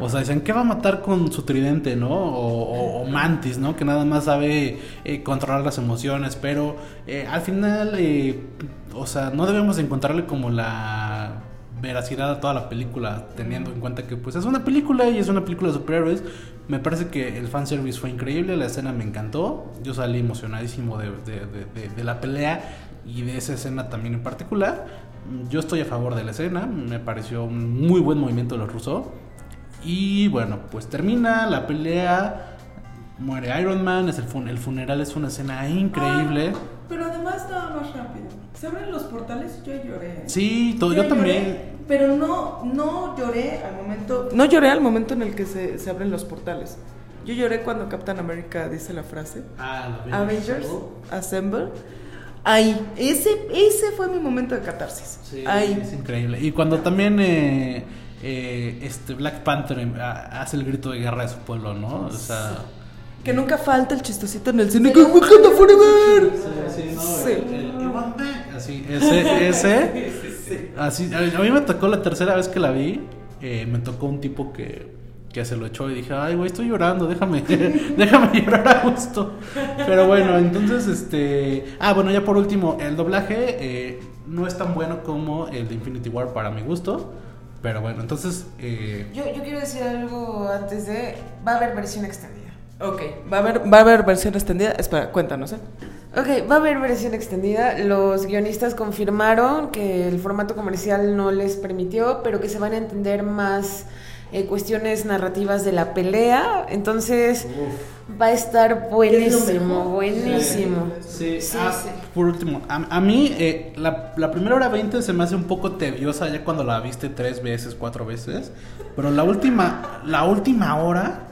O sea, decían, ¿qué va a matar con su tridente, no? O, o- o Mantis, ¿no? Que nada más sabe eh, controlar las emociones, pero eh, al final, eh, o sea, no debemos encontrarle como la veracidad a toda la película, teniendo en cuenta que pues es una película y es una película de superhéroes. Me parece que el fanservice fue increíble, la escena me encantó, yo salí emocionadísimo de, de- de- de- la pelea y de esa escena también en particular. Yo estoy a favor de la escena, me pareció un muy buen movimiento de los rusos. Y bueno, pues termina la pelea, muere Iron Man, es el, fun- el funeral es una escena increíble. Pero además nada más rápido. Se abren los portales y yo lloré. Sí, todo, yo, lloré, también. pero no, no lloré al momento. No lloré al momento en el que se, se abren los portales. Yo lloré cuando Captain America dice la frase. Ah, la Avengers Assemble. Ahí, ese, ese fue mi momento de catarsis. Sí, Ahí. es increíble. Y cuando también eh, eh, este Black Panther ha- hace el grito de guerra de su pueblo, ¿no? O sea, Que nunca falta el chistosito en el cine. que Wakanda Forever. sí, sí, no, Sí. el- el- el One Day, así, ese, ese, así, a, a mí me tocó la tercera vez que la vi, eh, me tocó un tipo que, que se lo echó y dije, ay, güey, estoy llorando, déjame, déjame llorar a gusto. Pero bueno, entonces, este, ah, bueno, ya por último, el doblaje eh, no es tan bueno como el de Infinity War para mi gusto, pero bueno, entonces, eh, Yo, yo quiero decir algo antes de. Va a haber versión extendida. Ok, va a haber, va a haber versión extendida. Espera, cuéntanos, ¿eh? Ok, va a haber versión extendida. Los guionistas confirmaron que el formato comercial no les permitió, pero que se van a entender más eh, cuestiones narrativas de la pelea. Entonces va a estar buenísimo, buenísimo. Sí, Sí, ah, sí. por último, a, a mí eh, la, la primera hora 20 se me hace un poco tediosa ya cuando la viste tres veces, cuatro veces, pero la última, la última hora,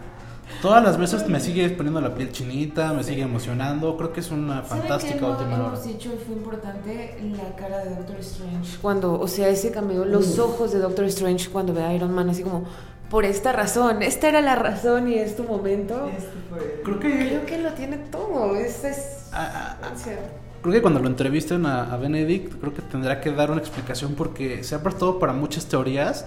todas las veces me sigue poniendo la piel chinita, me sigue emocionando, creo que es una ¿Saben fantástica qué no última hora. hemos dicho y fue importante la cara de Doctor Strange? Cuando, o sea, ese cameo, los ojos de Doctor Strange cuando ve a Iron Man, así como, por esta razón, esta era la razón y es tu momento. Creo que Creo que lo tiene todo. Es, es a, a- o sea, creo que cuando lo entrevisten a, a Benedict, creo que tendrá que dar una explicación porque se ha prestado para muchas teorías.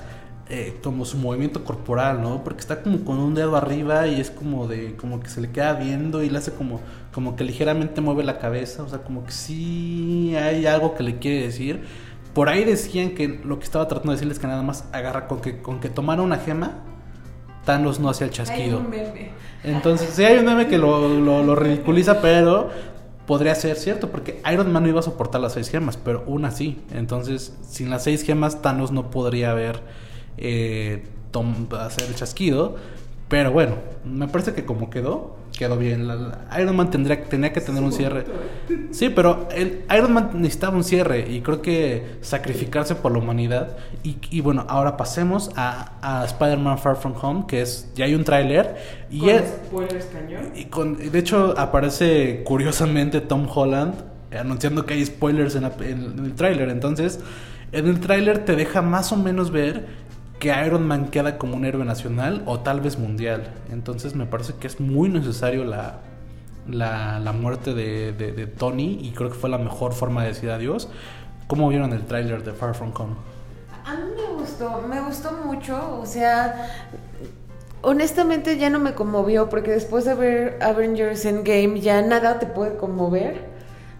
Eh, como su movimiento corporal, ¿no? Porque está como con un dedo arriba y es como de, como que se le queda viendo y le hace como, como que ligeramente mueve la cabeza, o sea, como que sí hay algo que le quiere decir. Por ahí decían que lo que estaba tratando de decirles que nada más agarra con que, con que tomara una gema, Thanos no hacía el chasquido. Entonces, sí hay un meme que lo, lo, lo ridiculiza, pero podría ser cierto, porque Iron Man no iba a soportar las seis gemas, pero una sí. Entonces, sin las seis gemas, Thanos no podría haber eh, hacer el chasquido. Pero bueno, me parece que como quedó, quedó bien. La- la- Iron Man tendría, tenía que tener un cierre. Sí, pero el Iron Man necesitaba un cierre y creo que sacrificarse por la humanidad. Y, y bueno, ahora pasemos a, a Spider-Man Far From Home, que es, ya hay un tráiler. Y Con es- spoilers cañón. y con, de hecho, aparece curiosamente Tom Holland anunciando que hay spoilers en, la- en- en el tráiler. Entonces, en el tráiler te deja más o menos ver que Iron Man queda como un héroe nacional o tal vez mundial. Entonces, me parece que es muy necesario la, la, la muerte de, Tony y creo que fue la mejor forma de decir adiós. ¿Cómo vieron el tráiler de Far From Home? A mí me gustó, me gustó mucho, o sea, honestamente ya no me conmovió porque después de ver Avengers Endgame ya nada te puede conmover.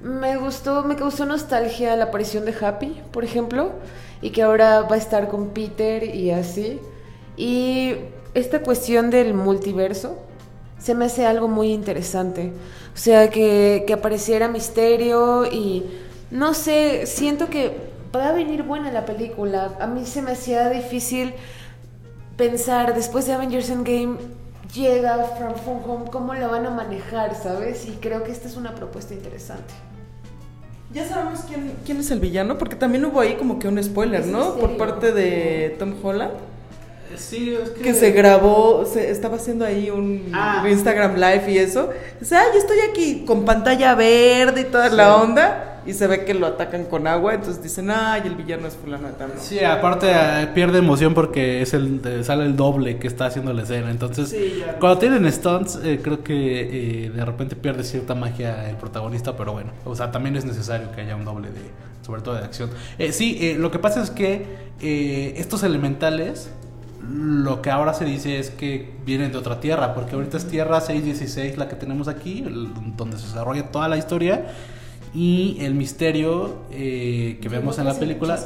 Me gustó, me causó nostalgia la aparición de Happy, por ejemplo, y que ahora va a estar con Peter y así. Y esta cuestión del multiverso se me hace algo muy interesante. O sea, que, que apareciera misterio y no sé, siento que va a venir buena la película. A mí se me hacía difícil pensar después de Avengers Endgame llega From Home, cómo la van a manejar, ¿sabes? Y creo que esta es una propuesta interesante. Ya sabemos quién, quién es el villano, porque también hubo ahí como que un spoiler, ¿no? Por parte de Tom Holland. Sí, es Que se grabó, se estaba haciendo ahí un Ah. Instagram Live y eso. Dice, ay, estoy aquí con pantalla verde y toda Sí. la onda. Y se ve que lo atacan con agua. Entonces dicen, ay, el villano es fulano de tal. Sí, aparte eh, pierde emoción porque es el eh, sale el doble que está haciendo la escena. Entonces, Sí, cuando tienen stunts, eh, creo que eh, de repente pierde cierta magia el protagonista, pero bueno, o sea, también es necesario que haya un doble de, sobre todo de acción. Eh, sí, eh, lo que pasa es que estos elementales, lo que ahora se dice es que vienen de otra tierra, porque ahorita es Tierra 616 la que tenemos aquí, donde se desarrolla toda la historia. Y el misterio eh, que vemos en la película.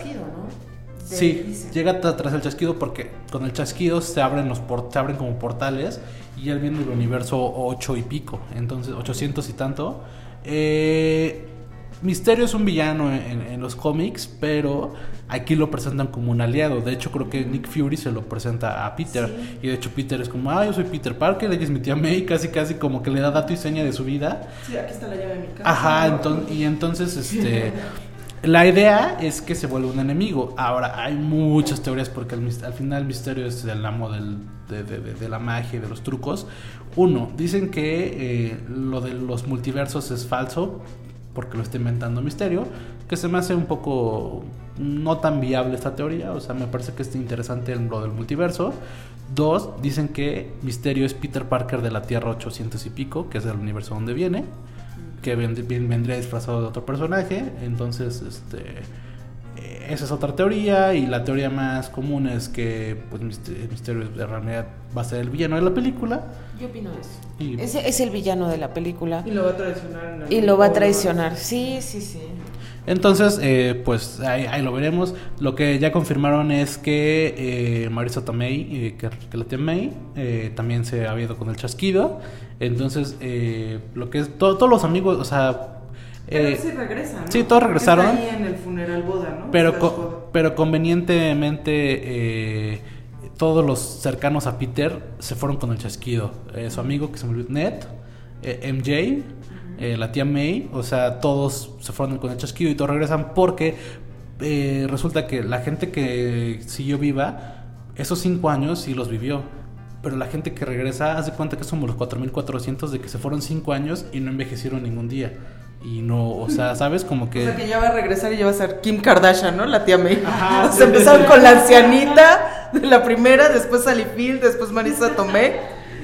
Sí, llega tra- tras el chasquido porque con el chasquido se abren los por- se abren como portales y él viene del universo 8 y pico, entonces 800 y tanto. Eh, Misterio es un villano en, en los cómics, pero aquí lo presentan como un aliado. De hecho, creo que Nick Fury se lo presenta a Peter. Y de hecho, Peter es como, ah, yo soy Peter Parker, ella es mi tía May, casi casi como que le da dato y seña de su vida. Sí, aquí está la llave de mi casa. Ajá, y entonces, este, la idea es que se vuelva un enemigo. Ahora, hay muchas teorías porque al, al final el misterio es el amo del- de, de- de- de la magia y de los trucos. Uno, dicen que eh, lo de los multiversos es falso porque lo está inventando Misterio, que se me hace un poco no tan viable esta teoría, o sea, me parece que es interesante lo del multiverso. Dos, dicen que Misterio es Peter Parker de la Tierra 800 y pico, que es el universo donde viene que vendría disfrazado de otro personaje. Entonces, este esa es otra teoría. Y la teoría más común es que pues Mister- Misterio de realidad va a ser el villano de la película. Yo opino eso. Y, Ese es el villano de la película. Y lo va a traicionar. en Y lo va a traicionar. Sí, sí, sí. entonces, eh, pues ahí, ahí lo veremos. Lo que ya confirmaron es que eh, Marisa Tomei, eh, que, que la tía May, eh, también se ha ido con el chasquido. Entonces, eh, lo que es to- todos los amigos, o sea. Pero eh, sí regresa, ¿no? sí, todos regresaron. Está ahí en el funeral boda, ¿no? Pero, Slash co- boda. pero convenientemente eh, todos los cercanos a Peter se fueron con el chasquido. Eh, su amigo que se me olvidó, Ned, MJ, la tía May, o sea, todos se fueron con el chasquido y todos regresan porque resulta que la gente que siguió viva, esos cinco años sí los vivió. Pero la gente que regresa, hace cuenta que somos los 4400 de que se fueron cinco años y no envejecieron ningún día. Y no, o sea, ¿sabes? Como que... O sea que ya va a regresar y ya va a ser Kim Kardashian, ¿no? La tía May. Ajá, sí, empezaron sí. con la ancianita de la primera, después Sally Field, después Marisa Tomei.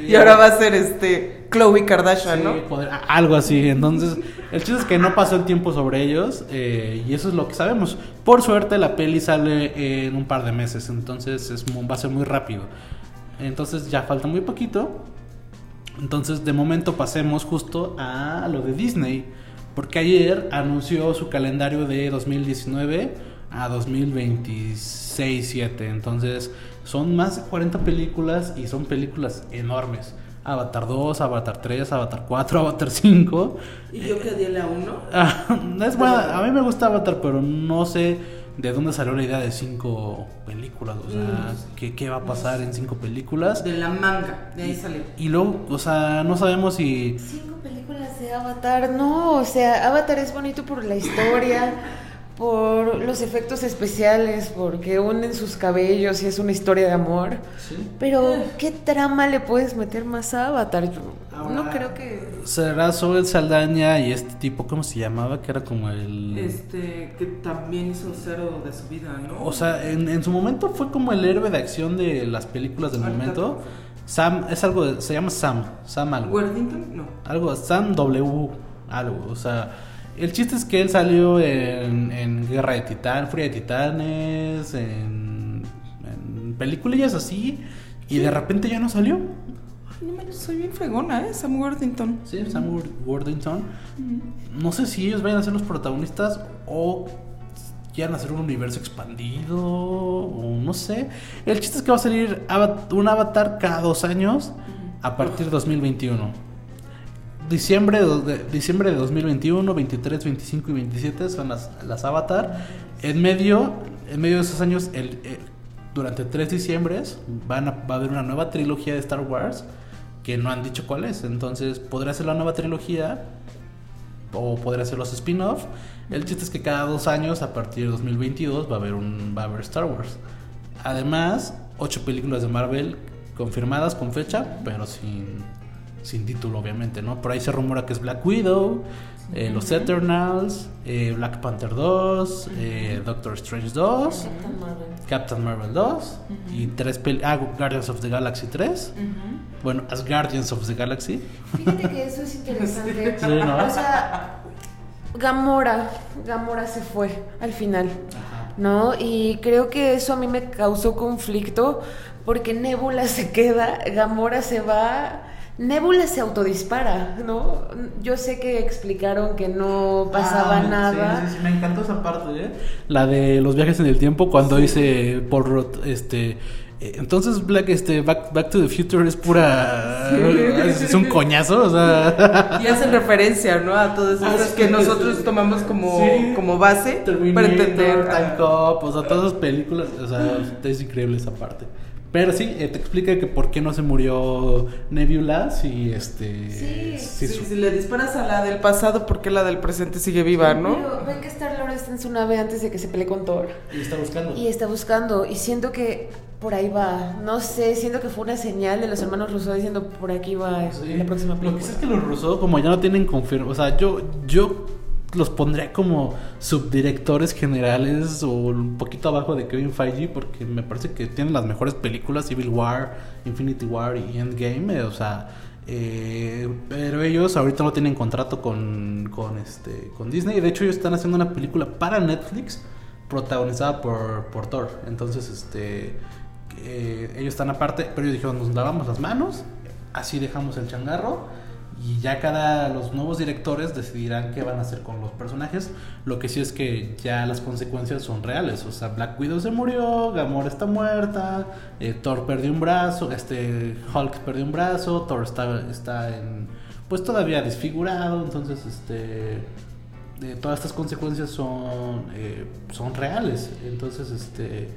Y ahora va a ser este Chloe Kardashian, ¿no? poder- algo así. Entonces, el chiste es que no pasó el tiempo sobre ellos eh, y eso es lo que sabemos. Por suerte, la peli sale en un par de meses, entonces es va a ser muy rápido. Entonces, ya falta muy poquito. Entonces, de momento pasemos justo a lo de Disney, porque ayer anunció su calendario de 2019 a 2026-7. Entonces, son más de 40 películas y son películas enormes. Avatar 2, Avatar 3, Avatar 4, Avatar 5. Y yo que di la uno. Ah, es buena, a mí me gusta Avatar, pero no sé de dónde salió la idea de cinco películas. O sea, ¿qué, qué va a pasar en cinco películas? De la manga, de ahí salió. Y luego, o sea, no sabemos si... Cinco películas de Avatar, no, o sea, Avatar es bonito por la historia, por los efectos especiales, porque unen sus cabellos y es una historia de amor. Pero, ¿qué trama le puedes meter más a Avatar? No Ahora- creo que... Será Zoe Saldaña y este tipo, ¿cómo se llamaba? Que era como el... Este, que también hizo cero de su vida, ¿no? O sea, en, en su momento fue como el héroe de acción de las películas del momento. Sam, es algo, de- se llama Sam, Sam algo. Worthington, no. Algo, Sam W, algo, o sea, el chiste es que él salió en, en Guerra de Titán, Furia de Titanes, en, en peliculillas así, y de repente ya no salió. No manches, soy bien fregona, ¿eh? Sam Worthington. Sí, Sam Wor- Worthington. No sé si ellos vayan a ser los protagonistas o quieran hacer un universo expandido o no sé. El chiste es que va a salir un avatar cada dos años a partir de 2021. Diciembre de, diciembre de 2021, 23, 25 y 27 son las, las avatar. En medio, en medio de esos años, el, eh, durante tres diciembres van a, va a haber una nueva trilogía de Star Wars que no han dicho cuál es. Entonces, podría ser la nueva trilogía o podría ser los spin-off. El chiste es que cada dos años, a partir de 2022, va a haber un va a haber Star Wars. Además, ocho películas de Marvel confirmadas con fecha, pero sin, sin título, obviamente, ¿no? Por ahí se rumora que es Black Widow, eh, los Eternals, eh, Black Panther 2, eh, Doctor Strange 2, Captain Marvel 2 y tres ah, Guardians of the Galaxy 3. Bueno, as Guardians of the Galaxy. Fíjate que eso es interesante. Sí, ¿no? O sea, Gamora, Gamora se fue al final, ¿no? Y creo que eso a mí me causó conflicto porque Nebula se queda, Gamora se va, Nebula se autodispara, ¿no? Yo sé que explicaron que no pasaba Ah, nada. Sí, sí, sí, me encantó esa parte, ¿eh? La de los viajes en el tiempo, cuando dice Paul este... eh, Entonces, Black, este, Back, Back to the Future es pura... Es, es un coñazo, o sea... Y hacen referencia, ¿no? A todas Ah, esas sí, que sí, nosotros sí. tomamos como, Sí. como base para Terminator, entender. Time ah, Cop, o sea, todas esas películas, o sea, es increíble esa parte. Pero sí, eh, te explica que por qué no se murió Nebula si este... Sí, Sí, si su- si le disparas a la del pasado, ¿por qué la del presente sigue viva, no? Pero ven que Star Lord está en su nave antes de que se pelee con Thor. y está buscando. Y está buscando, y siento que por ahí va. No sé, siento que fue una señal de los hermanos Rousseau diciendo por aquí va Sí. la próxima Lo película. que sí es que los Rousseau, como ya no tienen confirmación, o sea, yo, yo los pondría como subdirectores generales o un poquito abajo de Kevin Feige porque me parece que tienen las mejores películas, Civil War, Infinity War y Endgame, eh, o sea, eh, pero ellos ahorita no tienen contrato con, con, este, con Disney, de hecho ellos están haciendo una película para Netflix protagonizada por, por Thor, entonces este... eh, ellos están aparte, pero ellos dijeron, nos lavamos las manos, así dejamos el changarro y ya cada los nuevos directores decidirán qué van a hacer con los personajes. Lo que sí es que ya las consecuencias son reales, o sea, Black Widow se murió, Gamora está muerta, eh, Thor perdió un brazo, este Hulk perdió un brazo, Thor está está en pues todavía desfigurado, entonces este eh, todas estas consecuencias son eh, son reales, entonces este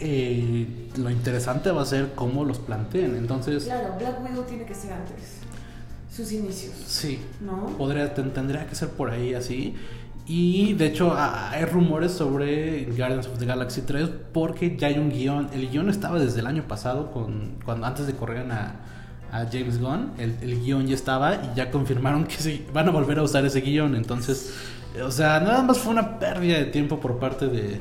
eh, lo interesante va a ser cómo los planteen. Entonces, Claro, Black Widow tiene que ser antes. Sus inicios. sí, ¿No? podría, ten- tendría que ser por ahí así. Y de hecho hay rumores sobre Guardians of the Galaxy 3 porque ya hay un guion. El guion estaba desde el año pasado, con, cuando antes de correr a, a James Gunn. El, el guion ya estaba y ya confirmaron que se, van a volver a usar ese guion. Entonces, o sea, nada más fue una pérdida de tiempo por parte de,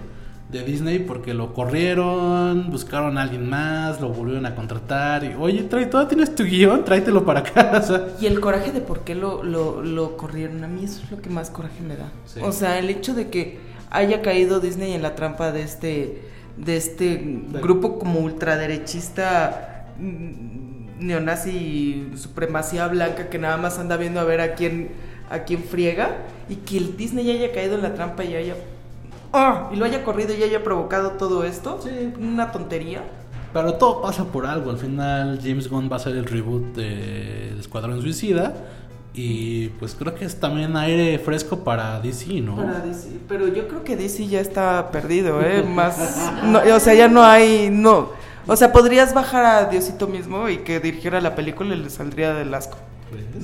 de Disney porque lo corrieron, buscaron a alguien más, lo volvieron a contratar y, oye, trae, todavía tienes tu guion, tráetelo para casa. Y el coraje de por qué lo, lo, lo corrieron, a mí eso es lo que más coraje me da. Sí. O sea, el hecho de que haya caído Disney en la trampa de este, de este grupo como ultraderechista mm, neonazi supremacía blanca que nada más anda viendo a ver a quién a quién friega y que el Disney haya caído en la trampa y haya ¡Ah! y lo haya corrido y haya provocado todo esto, Sí. una tontería. Pero todo pasa por algo. Al final, James Gunn va a ser el reboot de Escuadrón Suicida. Y pues creo que es también aire fresco para DC, ¿no? Para DC, pero yo creo que DC ya está perdido, ¿eh? Más, no, o sea, ya no hay, no, o sea, podrías bajar a Diosito mismo y que dirigiera la película y le saldría del asco.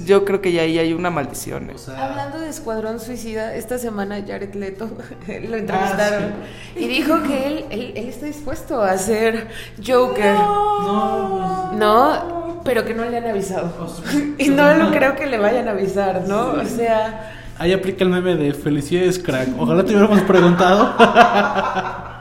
Yo creo que ya ahí hay una maldición. ¿eh? o sea, Hablando de Escuadrón Suicida, esta semana Jared Leto lo entrevistaron y dijo que él, él, él está dispuesto a ser Joker. no, No, pero que no le han avisado. Y no lo creo que le vayan a avisar, ¿no? O sea, ahí aplica el meme de felicidades, crack. Ojalá te hubiéramos preguntado.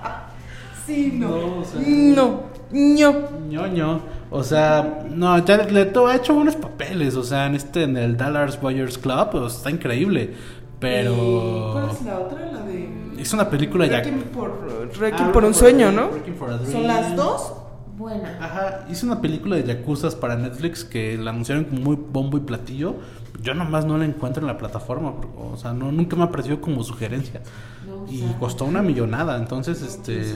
Sí, no. No, o sea- no, no. ñoño. O sea, no, Jared Leto ha hecho buenos papeles. O sea, en este, en el Dallas Buyers Club, pues, está increíble. Pero. ¿Cuál es la otra? La de... Es una película ya. Requiem por, Requiem por un sueño, ¿no? Requiem for a ¿Son las dos? buena. Ajá, hice una película de Yakuzas para Netflix que la anunciaron como muy bombo y platillo. Yo nomás no la encuentro en la plataforma, o sea, no, nunca me apareció como sugerencia. No Y sabe. costó una millonada, entonces, este...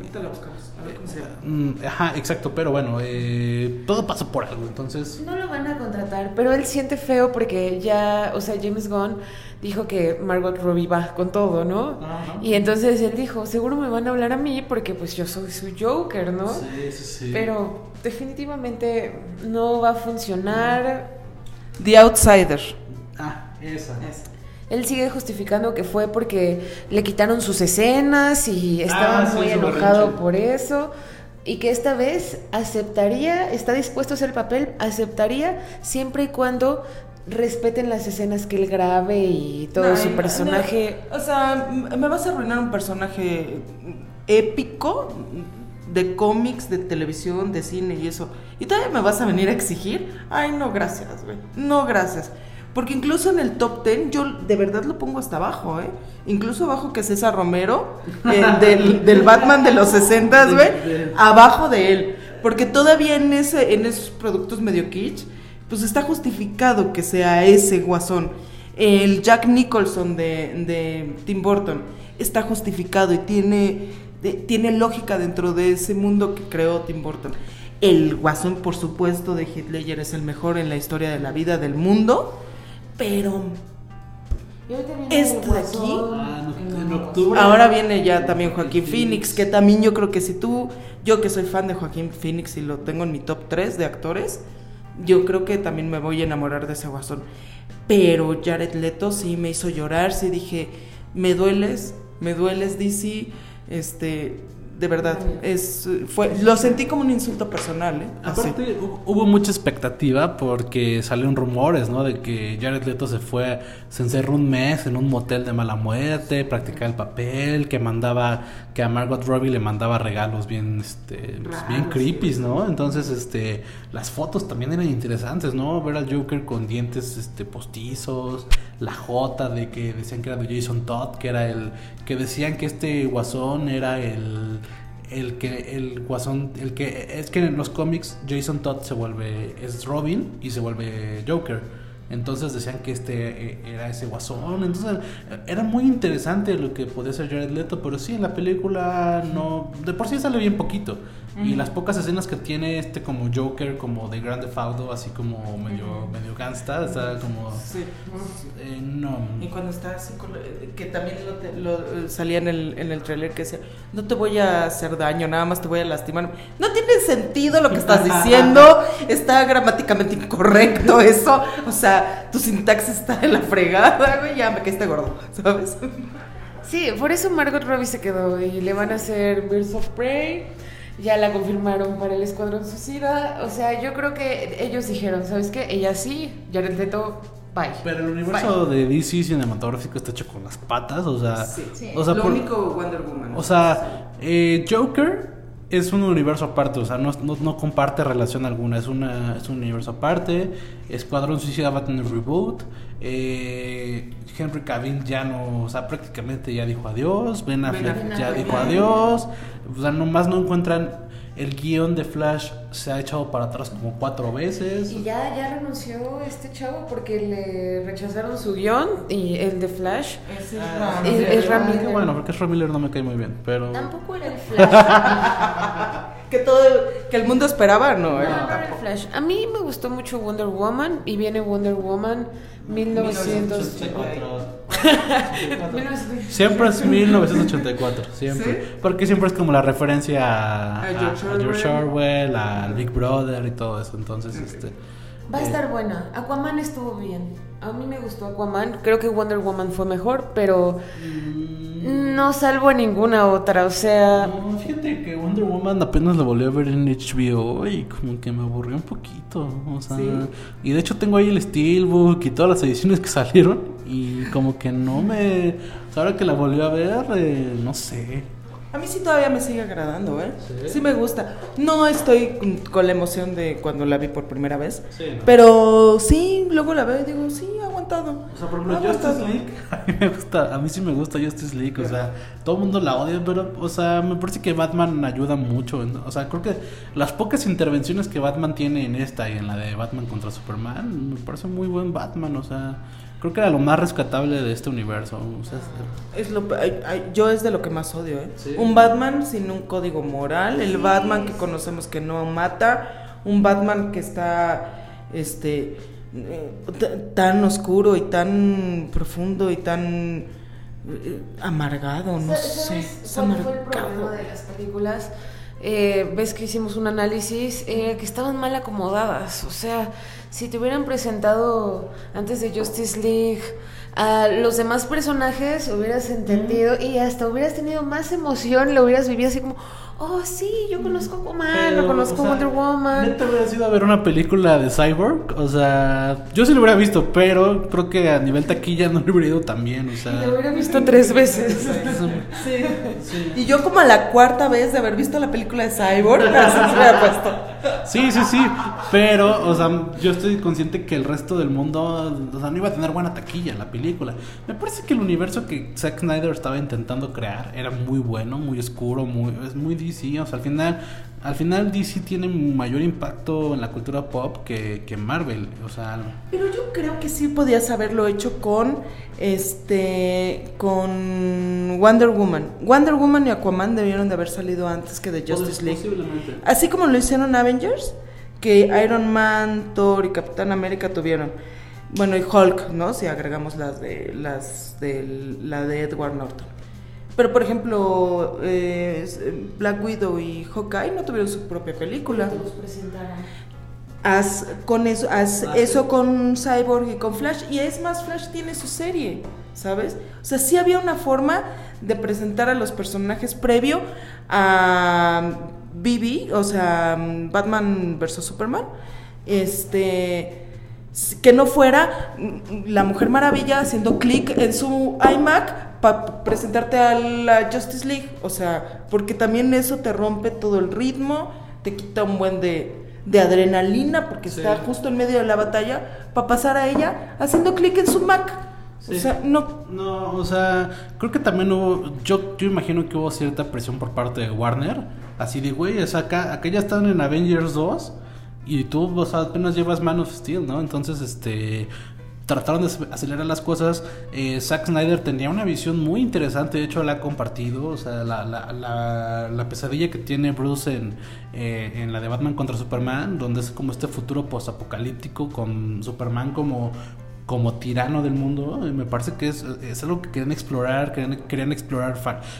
Ahorita la buscamos, a ver cómo se llama. mm, Ajá, exacto, pero bueno, eh, todo pasa por algo, entonces... No lo van a contratar, pero él siente feo porque ya, o sea, James Gunn dijo que Margot Robbie va con todo, ¿no? Ajá. Y entonces él dijo, seguro me van a hablar a mí porque pues yo soy su Joker, ¿no? Sí, sí, sí. Pero definitivamente no va a funcionar. The Outsider. Ah, esa. Él sigue justificando que fue porque le quitaron sus escenas y estaba Ah, muy enojado por eso. Y que esta vez aceptaría, está dispuesto a hacer el papel, aceptaría siempre y cuando respeten las escenas que él grabe y todo No, su personaje. no. O sea, me vas a arruinar un personaje épico de cómics, de televisión, de cine y eso. Y todavía me vas a venir a exigir. Ay, no, gracias, güey. No, gracias. Porque incluso en el top 10 yo de verdad lo pongo hasta abajo, ¿eh? Incluso abajo que César Romero, eh, del, del Batman de los 60, güey. Abajo de él. Porque todavía en, ese, en esos productos medio kitsch, pues está justificado que sea ese guasón. El Jack Nicholson de, de Tim Burton está justificado y tiene, de- tiene lógica dentro de ese mundo que creó Tim Burton. El guasón, por supuesto, de Ledger es el mejor en la historia de la vida del mundo, pero Este de aquí. Ah, en octubre. ahora viene ya también Joaquín Phoenix, que también yo creo que si tú, yo que soy fan de Joaquín Phoenix y lo tengo en mi top 3 de actores, yo creo que también me voy a enamorar de ese guasón. Pero Jared Leto sí me hizo llorar, sí dije, me dueles, me dueles DC, este, de verdad, es, fue, lo sentí como un insulto personal, ¿eh? Así. Aparte, hu- hubo mucha expectativa porque salieron rumores, ¿no? De que Jared Leto se fue, se encerró un mes en un motel de mala muerte, practicaba el papel, que mandaba, que a Margot Robbie le mandaba regalos bien, este, pues, bien creepy, ¿no? Entonces, este, las fotos también eran interesantes, ¿no? Ver al Joker con dientes, este, postizos, la J de que decían que era de Jason Todd, que era el, que decían que este guasón era el el que el guasón el que es que en los cómics Jason Todd se vuelve es Robin y se vuelve Joker entonces decían que este eh, era ese guasón. Entonces eh, era muy interesante lo que podía ser Jared Leto pero sí en la película no de por sí sale bien poquito. Y las pocas escenas que tiene este como Joker como de Grand Theft Auto así como medio medio gangsta está como Sí. eh, no. Y cuando está así, la- que también lo, lo- salía en el, en el trailer que decía, no te voy a hacer daño, nada más te voy a lastimar. No tiene sentido lo que estás diciendo, está gramáticamente incorrecto eso, o sea, tu sintaxis está de la fregada, güey, ya me quedé gordo, ¿sabes? Sí, por eso Margot Robbie se quedó y le van a hacer Birds of Prey. Ya la confirmaron para el Escuadrón Suicida. O sea, yo creo que ellos dijeron, ¿sabes qué? Ella sí, Jared Leto Bye. Pero el universo de DC cinematográfico está hecho con las patas, o sea, Sí. o sea, Lo por- único Wonder Woman. o sea, eh, Joker es un universo aparte, o sea, no, no, no comparte relación alguna, es, una, es un universo aparte. Escuadrón Suicida va a tener reboot. eh, Henry Cavill ya no, o sea, prácticamente ya dijo adiós. Ben Affleck Affleck. ya dijo adiós. O sea, nomás no encuentran. El guion de Flash se ha echado para atrás como cuatro veces. Y ya, ya renunció este chavo porque le rechazaron su guion y el de Flash. Ese es Ah, es- es ah, qué Miller. bueno, porque Ram Miller no me cae muy bien, pero... Tampoco era el Flash. que todo que el mundo esperaba, no, No, era no era el. Flash. A mí me gustó mucho Wonder Woman y viene Wonder Woman 1900. 1900. Siempre es 1984, siempre. ¿Sí? Porque siempre es como la referencia a, A a- George Orwell. Al Big Brother y todo eso. Entonces, este. Va a eh, estar buena. Aquaman estuvo bien. A mí me gustó Aquaman. Creo que Wonder Woman fue mejor, pero no salvo a ninguna otra. O sea, No, fíjate que Wonder Woman apenas la volví a ver en HBO y como que me aburrió un poquito. O sea, ¿Sí? y de hecho tengo ahí el Steelbook y todas las ediciones que salieron y como que no me. ahora que la volví a ver, eh, no sé. A mí sí todavía me sigue agradando, ¿eh? ¿Sí? Sí, me gusta. No estoy con- la emoción de cuando la vi por primera vez. Sí, ¿no? Pero sí, luego la veo y digo, sí, ha aguantado. O sea, por ejemplo, Justice. League, a mí me gusta, a mí sí me gusta Justice League, o sea, todo el mundo la odia, pero, o sea, me parece que Batman ayuda mucho, o sea, creo que las pocas intervenciones que Batman tiene en esta y en la de Batman contra Superman, me parece muy buen Batman, o sea, creo que era lo más rescatable de este universo, o sea, es- Es lo, ay, ay, yo es de lo que más odio, ¿eh? Sí. Un Batman sin un código moral, el Batman que conocemos que no mata, un Batman que está, este, eh, tan oscuro y tan profundo y tan eh, amargado, no ¿sabes sé, es cuál fue el amargado. problema de las películas? Eh, Ves que hicimos un análisis eh, que estaban mal acomodadas. O sea, si te hubieran presentado antes de Justice League a los demás personajes, hubieras entendido y hasta hubieras tenido más emoción, lo hubieras vivido así como, oh sí, yo conozco a Aquaman, lo conozco o sea, a Wonder Woman. ¿Neta hubieras ido a ver una película de Cyborg? O sea, yo sí lo hubiera visto, pero creo que a nivel taquilla no lo hubiera ido tan bien, o sea... Lo hubiera visto tres veces. Sí. Y yo como a la cuarta vez de haber visto la película de Cyborg, así se me ha puesto. Sí, sí, sí, pero, o sea, yo estoy consciente que el resto del mundo, o sea, no iba a tener buena taquilla la película. Me parece que el universo que Zack Snyder estaba intentando crear era muy bueno, muy oscuro, muy, es muy DC, o sea, al final, al final DC tiene mayor impacto en la cultura pop que, que Marvel, o sea, Pero yo creo que sí podías haberlo hecho con este con Wonder Woman. Wonder Woman y Aquaman debieron de haber salido antes que de Justice League. Posiblemente. Así como lo hicieron Avengers, que Iron Man, Thor y Capitán América tuvieron. Bueno, y Hulk, ¿no? Si agregamos las de las de la de Edward Norton. Pero por ejemplo, eh, Black Widow y Hawkeye no tuvieron su propia película. Haz con eso, haz Ah, eso sí. con Cyborg y con Flash. Y es más, Flash tiene su serie, ¿sabes? O sea, sí había una forma de presentar a los personajes previo a BB, o sea, Batman vs. Superman. Este. Que no fuera mm, la Mujer Maravilla haciendo clic en su iMac para presentarte a la Justice League. O sea, porque también eso te rompe todo el ritmo, te quita un buen de, de adrenalina porque Sí. está justo en medio de la batalla para pasar a ella haciendo clic en su Mac. Sí. O sea, no. No, o sea, creo que también hubo, yo, yo imagino que hubo cierta presión por parte de Warner, así de, güey, o sea, acá, acá ya están en Avengers 2 y tú, o sea, apenas llevas Man of Steel, ¿no? Entonces, este, trataron de ac- acelerar las cosas. Eh, Zack Snyder tenía una visión muy interesante, de hecho la ha compartido, o sea, la, la, la, la pesadilla que tiene Bruce en, eh, en la de Batman contra Superman, donde es como este futuro postapocalíptico con Superman como como tirano del mundo. Me parece que es, es algo que querían explorar, querían, querían explorar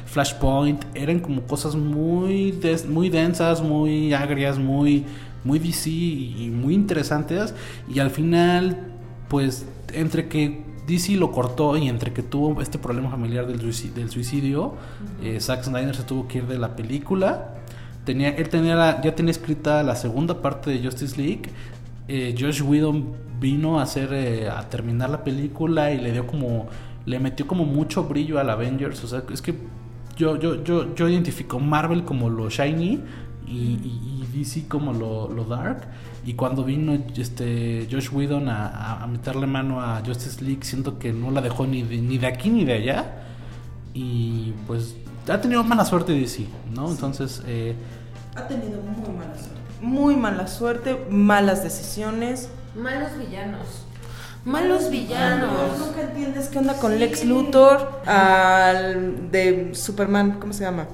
Flashpoint, eran como cosas muy, muy densas, muy agrias, muy, muy DC y, muy interesantes. Y al final, pues, entre que DC lo cortó y entre que tuvo este problema familiar del, del suicidio, eh, Zack Snyder se tuvo que ir de la película. Tenía, él tenía la- ya tenía escrita la segunda parte de Justice League. eh, Josh Whedon vino a hacer eh, a terminar la película y le dio como le metió como mucho brillo al Avengers, o sea, es que yo yo yo yo identifico Marvel como lo shiny y, y- DC como lo, lo dark y cuando vino este Josh Whedon a, a- a meterle mano a Justice League siento que no la dejó ni de, ni de aquí ni de allá y pues ha tenido mala suerte DC, ¿no? Entonces eh, Ha tenido muy mala suerte. Muy mala suerte, malas decisiones. Malos villanos. Malos villanos. Nunca entiendes qué onda con Lex Luthor, al de Superman, ¿cómo se llama?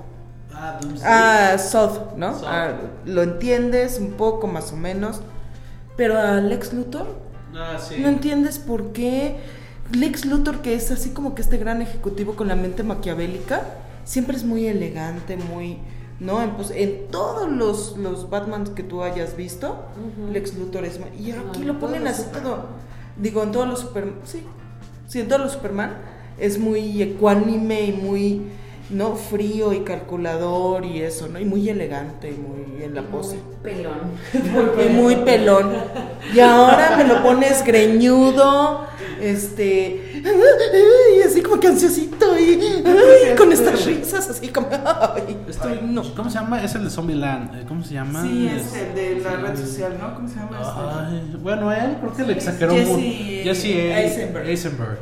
Ah, Zod, ¿no? Zod. Ah, lo entiendes un poco más o menos. Pero a Lex Luthor ah, sí. no entiendes por qué Lex Luthor, que es así como que este gran ejecutivo con la mente maquiavélica, siempre es muy elegante, muy... ¿No? En, pues, en todos los, los Batman que tú hayas visto. Lex Luthor es... Y aquí lo ponen así todo... Digo, en todos los Superman... Sí, sí, en todos los Superman es muy ecuánime y muy... ¿no? Frío y calculador y eso, ¿no? Y muy elegante y muy en la pose. pelón. Y muy pelón. Y ahora me lo pones greñudo, este, y así como que ansiosito y ay, con estas risas así como, ay, Este, no. ¿Cómo se llama? Es el de Zombieland. eh, ¿Cómo se llama? Sí, es el de la red social, ¿no? ¿Cómo se llama este? Ay, bueno, él creo que le exageró Jesse mucho. Jesse Eisenberg. Eisenberg.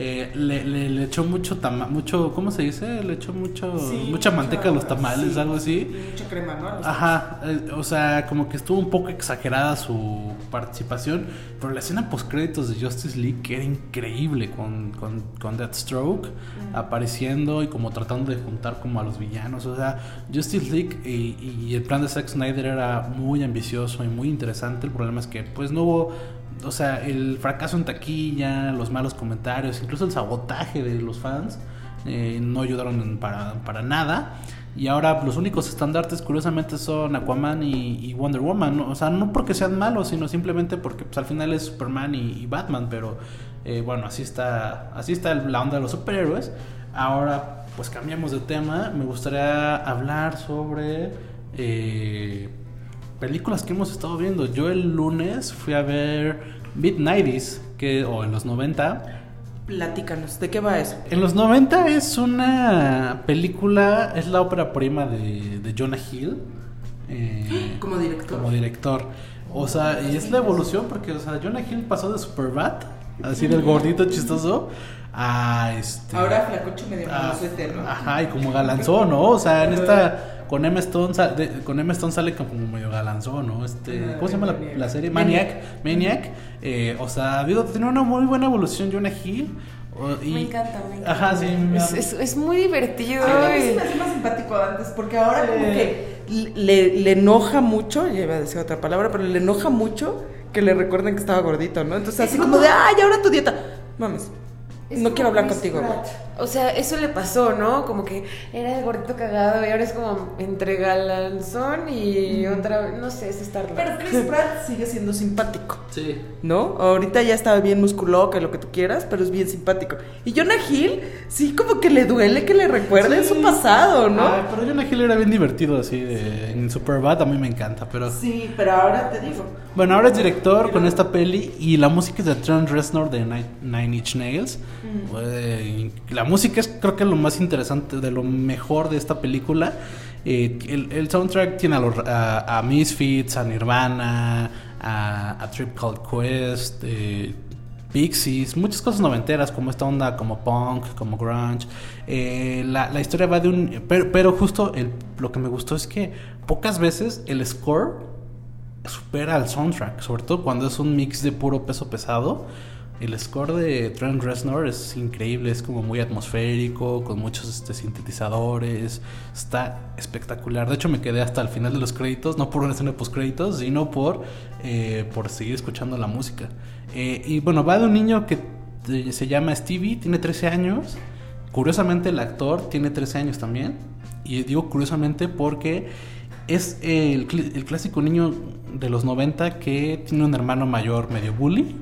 Eh, le, le, le echó mucho tama mucho, ¿cómo se dice? Le echó mucho, Sí, mucha manteca a los tamales, sí, algo así. Mucha crema, ¿no? Ajá, eh, o sea, como que estuvo un poco exagerada su participación, pero la escena post créditos de Justice League era increíble con, con, con Deathstroke apareciendo y como tratando de juntar como a los villanos, o sea, Justice League y, y el plan de Zack Snyder era muy ambicioso y muy interesante, el problema es que pues no hubo, o sea, el fracaso en taquilla, los malos comentarios, incluso el sabotaje de los fans eh, no ayudaron para, para nada. Y ahora los únicos estandartes, curiosamente, son Aquaman y, Wonder Woman. O sea, no porque sean malos, sino simplemente porque pues, al final es Superman y, Batman. Pero eh, bueno, así está, así está la onda de los superhéroes. Ahora, pues cambiamos de tema. Me gustaría hablar sobre eh, películas que hemos estado viendo. Yo el lunes fui a ver Mid-90s, que, o en los 90. Platícanos, ¿de qué va eso? En los 90 es una película, es la ópera prima de, de Jonah Hill. eh, Como director. Como director. O sea, y es la evolución porque, o sea, Jonah Hill pasó de Superbad, así del gordito chistoso, a este... Ahora flacocho medio a- manosuete, ¿no? Ajá, y como galanzón, ¿no? O sea, en esta... Con Emma Stone, sa- de- con Emma Stone sale como medio galanzón, ¿no? Este, Ah, ¿Cómo se llama la, serie? Maniac. Maniac. Maniac. Eh, o sea, ha habido, tiene una muy buena evolución Jonah Hill. o- y- Me encanta, me encanta. Ajá, sí. me- Es, es, es muy divertido. Ay, a mí sí me hace más simpático antes, porque ahora como que le, le enoja mucho, ya iba a decir otra palabra, pero le enoja mucho que le recuerden que estaba gordito, ¿no? Entonces así como de, ay, ahora tu dieta. Mames, Es no quiero hablar contigo. güey. O sea, eso le pasó, ¿no? Como que era el gordito cagado y ahora es como entre galanzón y otra, no sé, es Star Pero Chris Pratt sigue siendo simpático. Sí. ¿No? Ahorita ya está bien musculoca, lo que tú quieras, pero es bien simpático. Y Jonah Hill, sí, como que le duele que le recuerden Sí. su pasado, ¿no? Ay, pero Jonah Hill era bien divertido así de, en Superbad, a mí me encanta, pero... Sí, pero ahora te digo. Bueno, ahora es director con esta peli y la música es de Trent Reznor de Nine, Nine Inch Nails. Eh, la música es creo que lo más interesante, de lo mejor de esta película. Eh, el, el soundtrack tiene a, los- a- Misfits, a Nirvana, a, a Trip Called Quest, eh, Pixies, muchas cosas noventeras como esta onda como punk, como grunge. Eh, la, la historia va de un... Pero, pero justo lo que me gustó es que pocas veces el score supera al soundtrack, sobre todo cuando es un mix de puro peso pesado. El score de Trent Reznor es increíble, es como muy atmosférico, con muchos este, sintetizadores, está espectacular. De hecho, me quedé hasta el final de los créditos, no por una escena post créditos, sino por, eh, por seguir escuchando la música. Eh, y bueno, va de un niño que eh, se llama Stevie, tiene 13 años. Curiosamente, el actor tiene 13 años también. Y digo curiosamente porque es el, el clásico niño de los 90 que tiene un hermano mayor medio bully.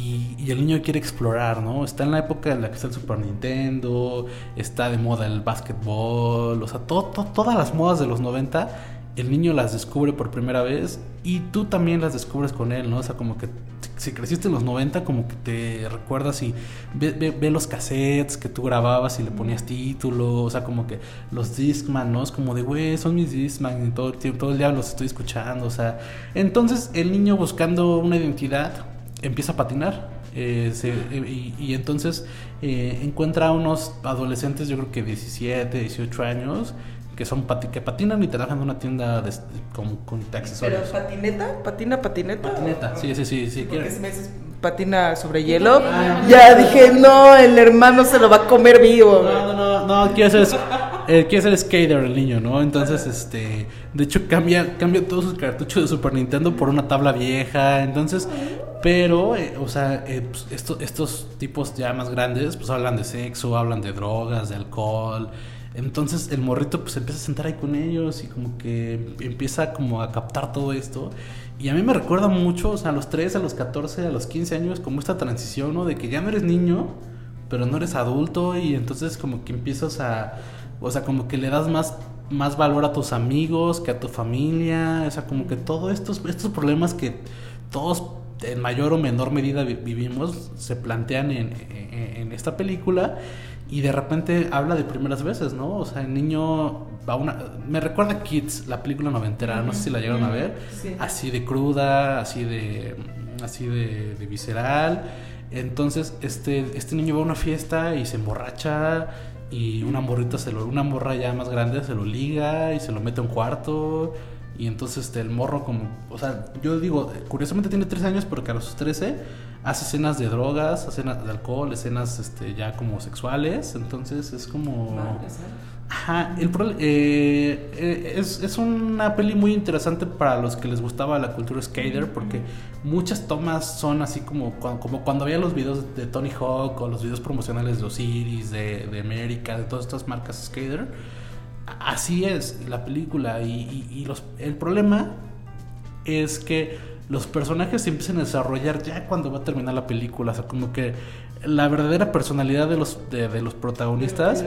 Y, y el niño quiere explorar, ¿no? Está en la época en la que está el Super Nintendo, está de moda el básquetbol, o sea, to- to- todas las modas de los 90 el niño las descubre por primera vez y tú también las descubres con él, ¿no? O sea, como que si creciste en los 90, como que te recuerdas y ve, ve, los cassettes que tú grababas y le ponías título, o sea, como que los Discman, ¿no? Es como de, güey, son mis Discman y todo, todo el día los estoy escuchando, o sea. Entonces el niño buscando una identidad empieza a patinar. Eh, eh, y, entonces eh, encuentra a unos adolescentes, yo creo que 17, 18 años, que son que patinan y te dejan en una tienda de, con, con accesorios. ¿Pero patineta? ¿Patina, patineta? Patineta, sí, sí, sí. sí porque si me dices patina sobre hielo, ah. ya dije, no, el hermano se lo va a comer vivo. No, no, no, no quiere ser, eh, quiere ser skater el niño, ¿no? Entonces, este, de hecho cambia, cambia todos sus cartuchos de Super Nintendo por una tabla vieja, entonces... Pero, eh, o sea, eh, pues, estos tipos ya más grandes, pues hablan de sexo, hablan de drogas, de alcohol, entonces el morrito pues empieza a sentar ahí con ellos y como que empieza como a captar todo esto. Y a mí me recuerda mucho, o sea, a los 3, a los 14, a los 15 años, como esta transición, ¿no? De que ya no eres niño, pero no eres adulto y entonces como que empiezas a, o sea, como que le das más, más valor a tus amigos que a tu familia, o sea, como que todos estos, estos problemas que todos en mayor o menor medida vivimos se plantean en, en esta película y de repente habla de primeras veces, ¿no? O sea, el niño va una... Me recuerda a Kids, la película noventera, no sé si la llegaron a ver. Así de cruda, así de... así de, visceral. Entonces, este, este niño va a una fiesta y se emborracha y una morrita se lo... Una morra ya más grande se lo liga y se lo mete a un cuarto. Y entonces este, el morro como... O sea, yo digo, curiosamente tiene 13 años, pero que a los 13 hace escenas de drogas, escenas de alcohol, escenas este, ya como sexuales, entonces es como... Ajá, el eh, eh, es, es, una peli muy interesante para los que les gustaba la cultura skater porque muchas tomas son así como, como cuando había los videos de Tony Hawk o los videos promocionales de Osiris, de, de América, de todas estas marcas skater. Así es la película y, y los, el problema es que los personajes se empiezan a desarrollar ya cuando va a terminar la película. O sea, como que la verdadera personalidad de los, de, los protagonistas.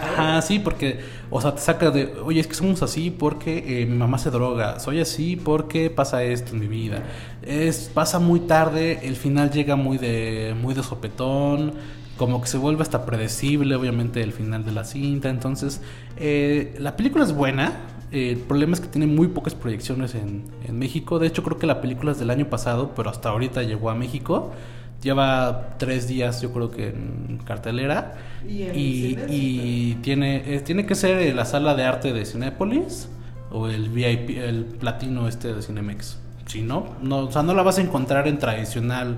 Ajá, sí, porque, o sea, te saca de, oye, es que somos así porque eh, mi mamá se droga, soy así porque pasa esto en mi vida. Es, pasa muy tarde, el final llega muy de, muy de sopetón, como que se vuelve hasta predecible, obviamente, el final de la cinta. Entonces, eh, la película es buena, el problema es que tiene muy pocas proyecciones en, México. De hecho, creo que la película es del año pasado, pero hasta ahorita llegó a México. Lleva tres días, yo creo que en cartelera. Y, tiene, eh, tiene que ser la sala de arte de Cinépolis o el VIP, el platino este de Cinemex. Si no, no, o sea, no la vas a encontrar en tradicional.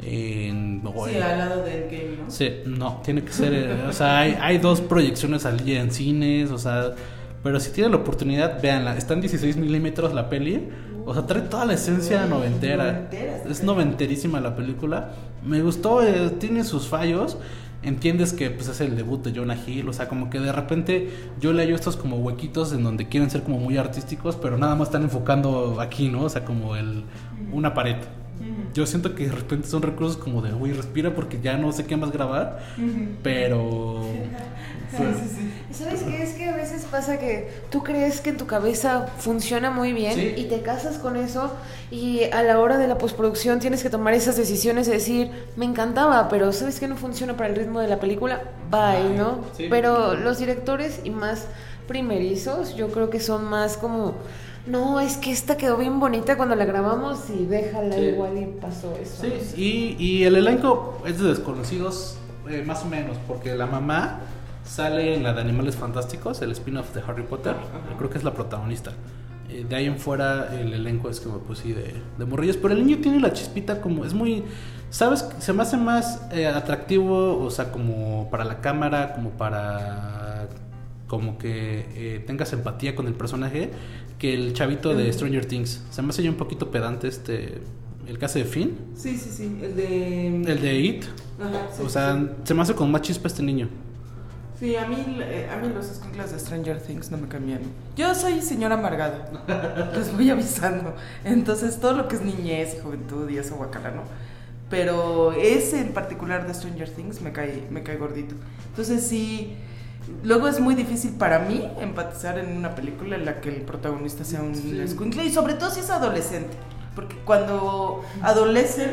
En, sí, al lado del game, ¿no? Sí, no, tiene que ser, o sea, hay, hay dos proyecciones al día en cines, o sea, pero si tienen la oportunidad, véanla. Está en 16 milímetros la peli. O sea, trae toda la esencia noventera. Es noventerísima la película. Me gustó, eh, tiene sus fallos. Entiendes que pues, es el debut de Jonah Hill. O sea, como que de repente yo le hallo estos como huequitos en donde quieren ser como muy artísticos, pero nada más están enfocando aquí, ¿no? O sea, como el una pared. Yo siento que de repente son recursos como de, uy, respira porque ya no sé qué más grabar, pero ¿Sabes qué? Es que a veces pasa que tú crees que en tu cabeza funciona muy bien y te casas con eso y a la hora de la postproducción tienes que tomar esas decisiones de decir, me encantaba, pero ¿sabes que no funciona para el ritmo de la película? Bye, ¿no? Pero los directores y más primerizos yo creo que son más como... No, es que esta quedó bien bonita cuando la grabamos y déjala igual y pasó eso. Sí, y, y el elenco es de desconocidos, eh, más o menos, porque la mamá Sale en la de Animales Fantásticos, el spin-off de Harry Potter. Creo que es la protagonista. Eh, de ahí en fuera el elenco es como pues sí de, de morrillos. Pero el niño tiene la chispita como... Es muy... ¿Sabes? Se me hace más eh, atractivo, o sea, como para la cámara, como para... Como que eh, tengas empatía con el personaje que el chavito de Stranger Things. Se me hace ya un poquito pedante este... El caso de Finn. Sí, sí, sí. El de... El de It. Ajá, o sea, se me hace con más chispa este niño. Sí, a mí, eh, a mí los escuinclas de Stranger Things no me cambian. Yo soy señora amargada, les voy avisando. Entonces, todo lo que es niñez y juventud y eso guacala, ¿no? Pero ese en particular de Stranger Things me cae, me cae gordito. Entonces, sí, luego es muy difícil para mí empatizar en una película en la que el protagonista sea un escuincle y sobre todo si es adolescente, porque cuando adolecen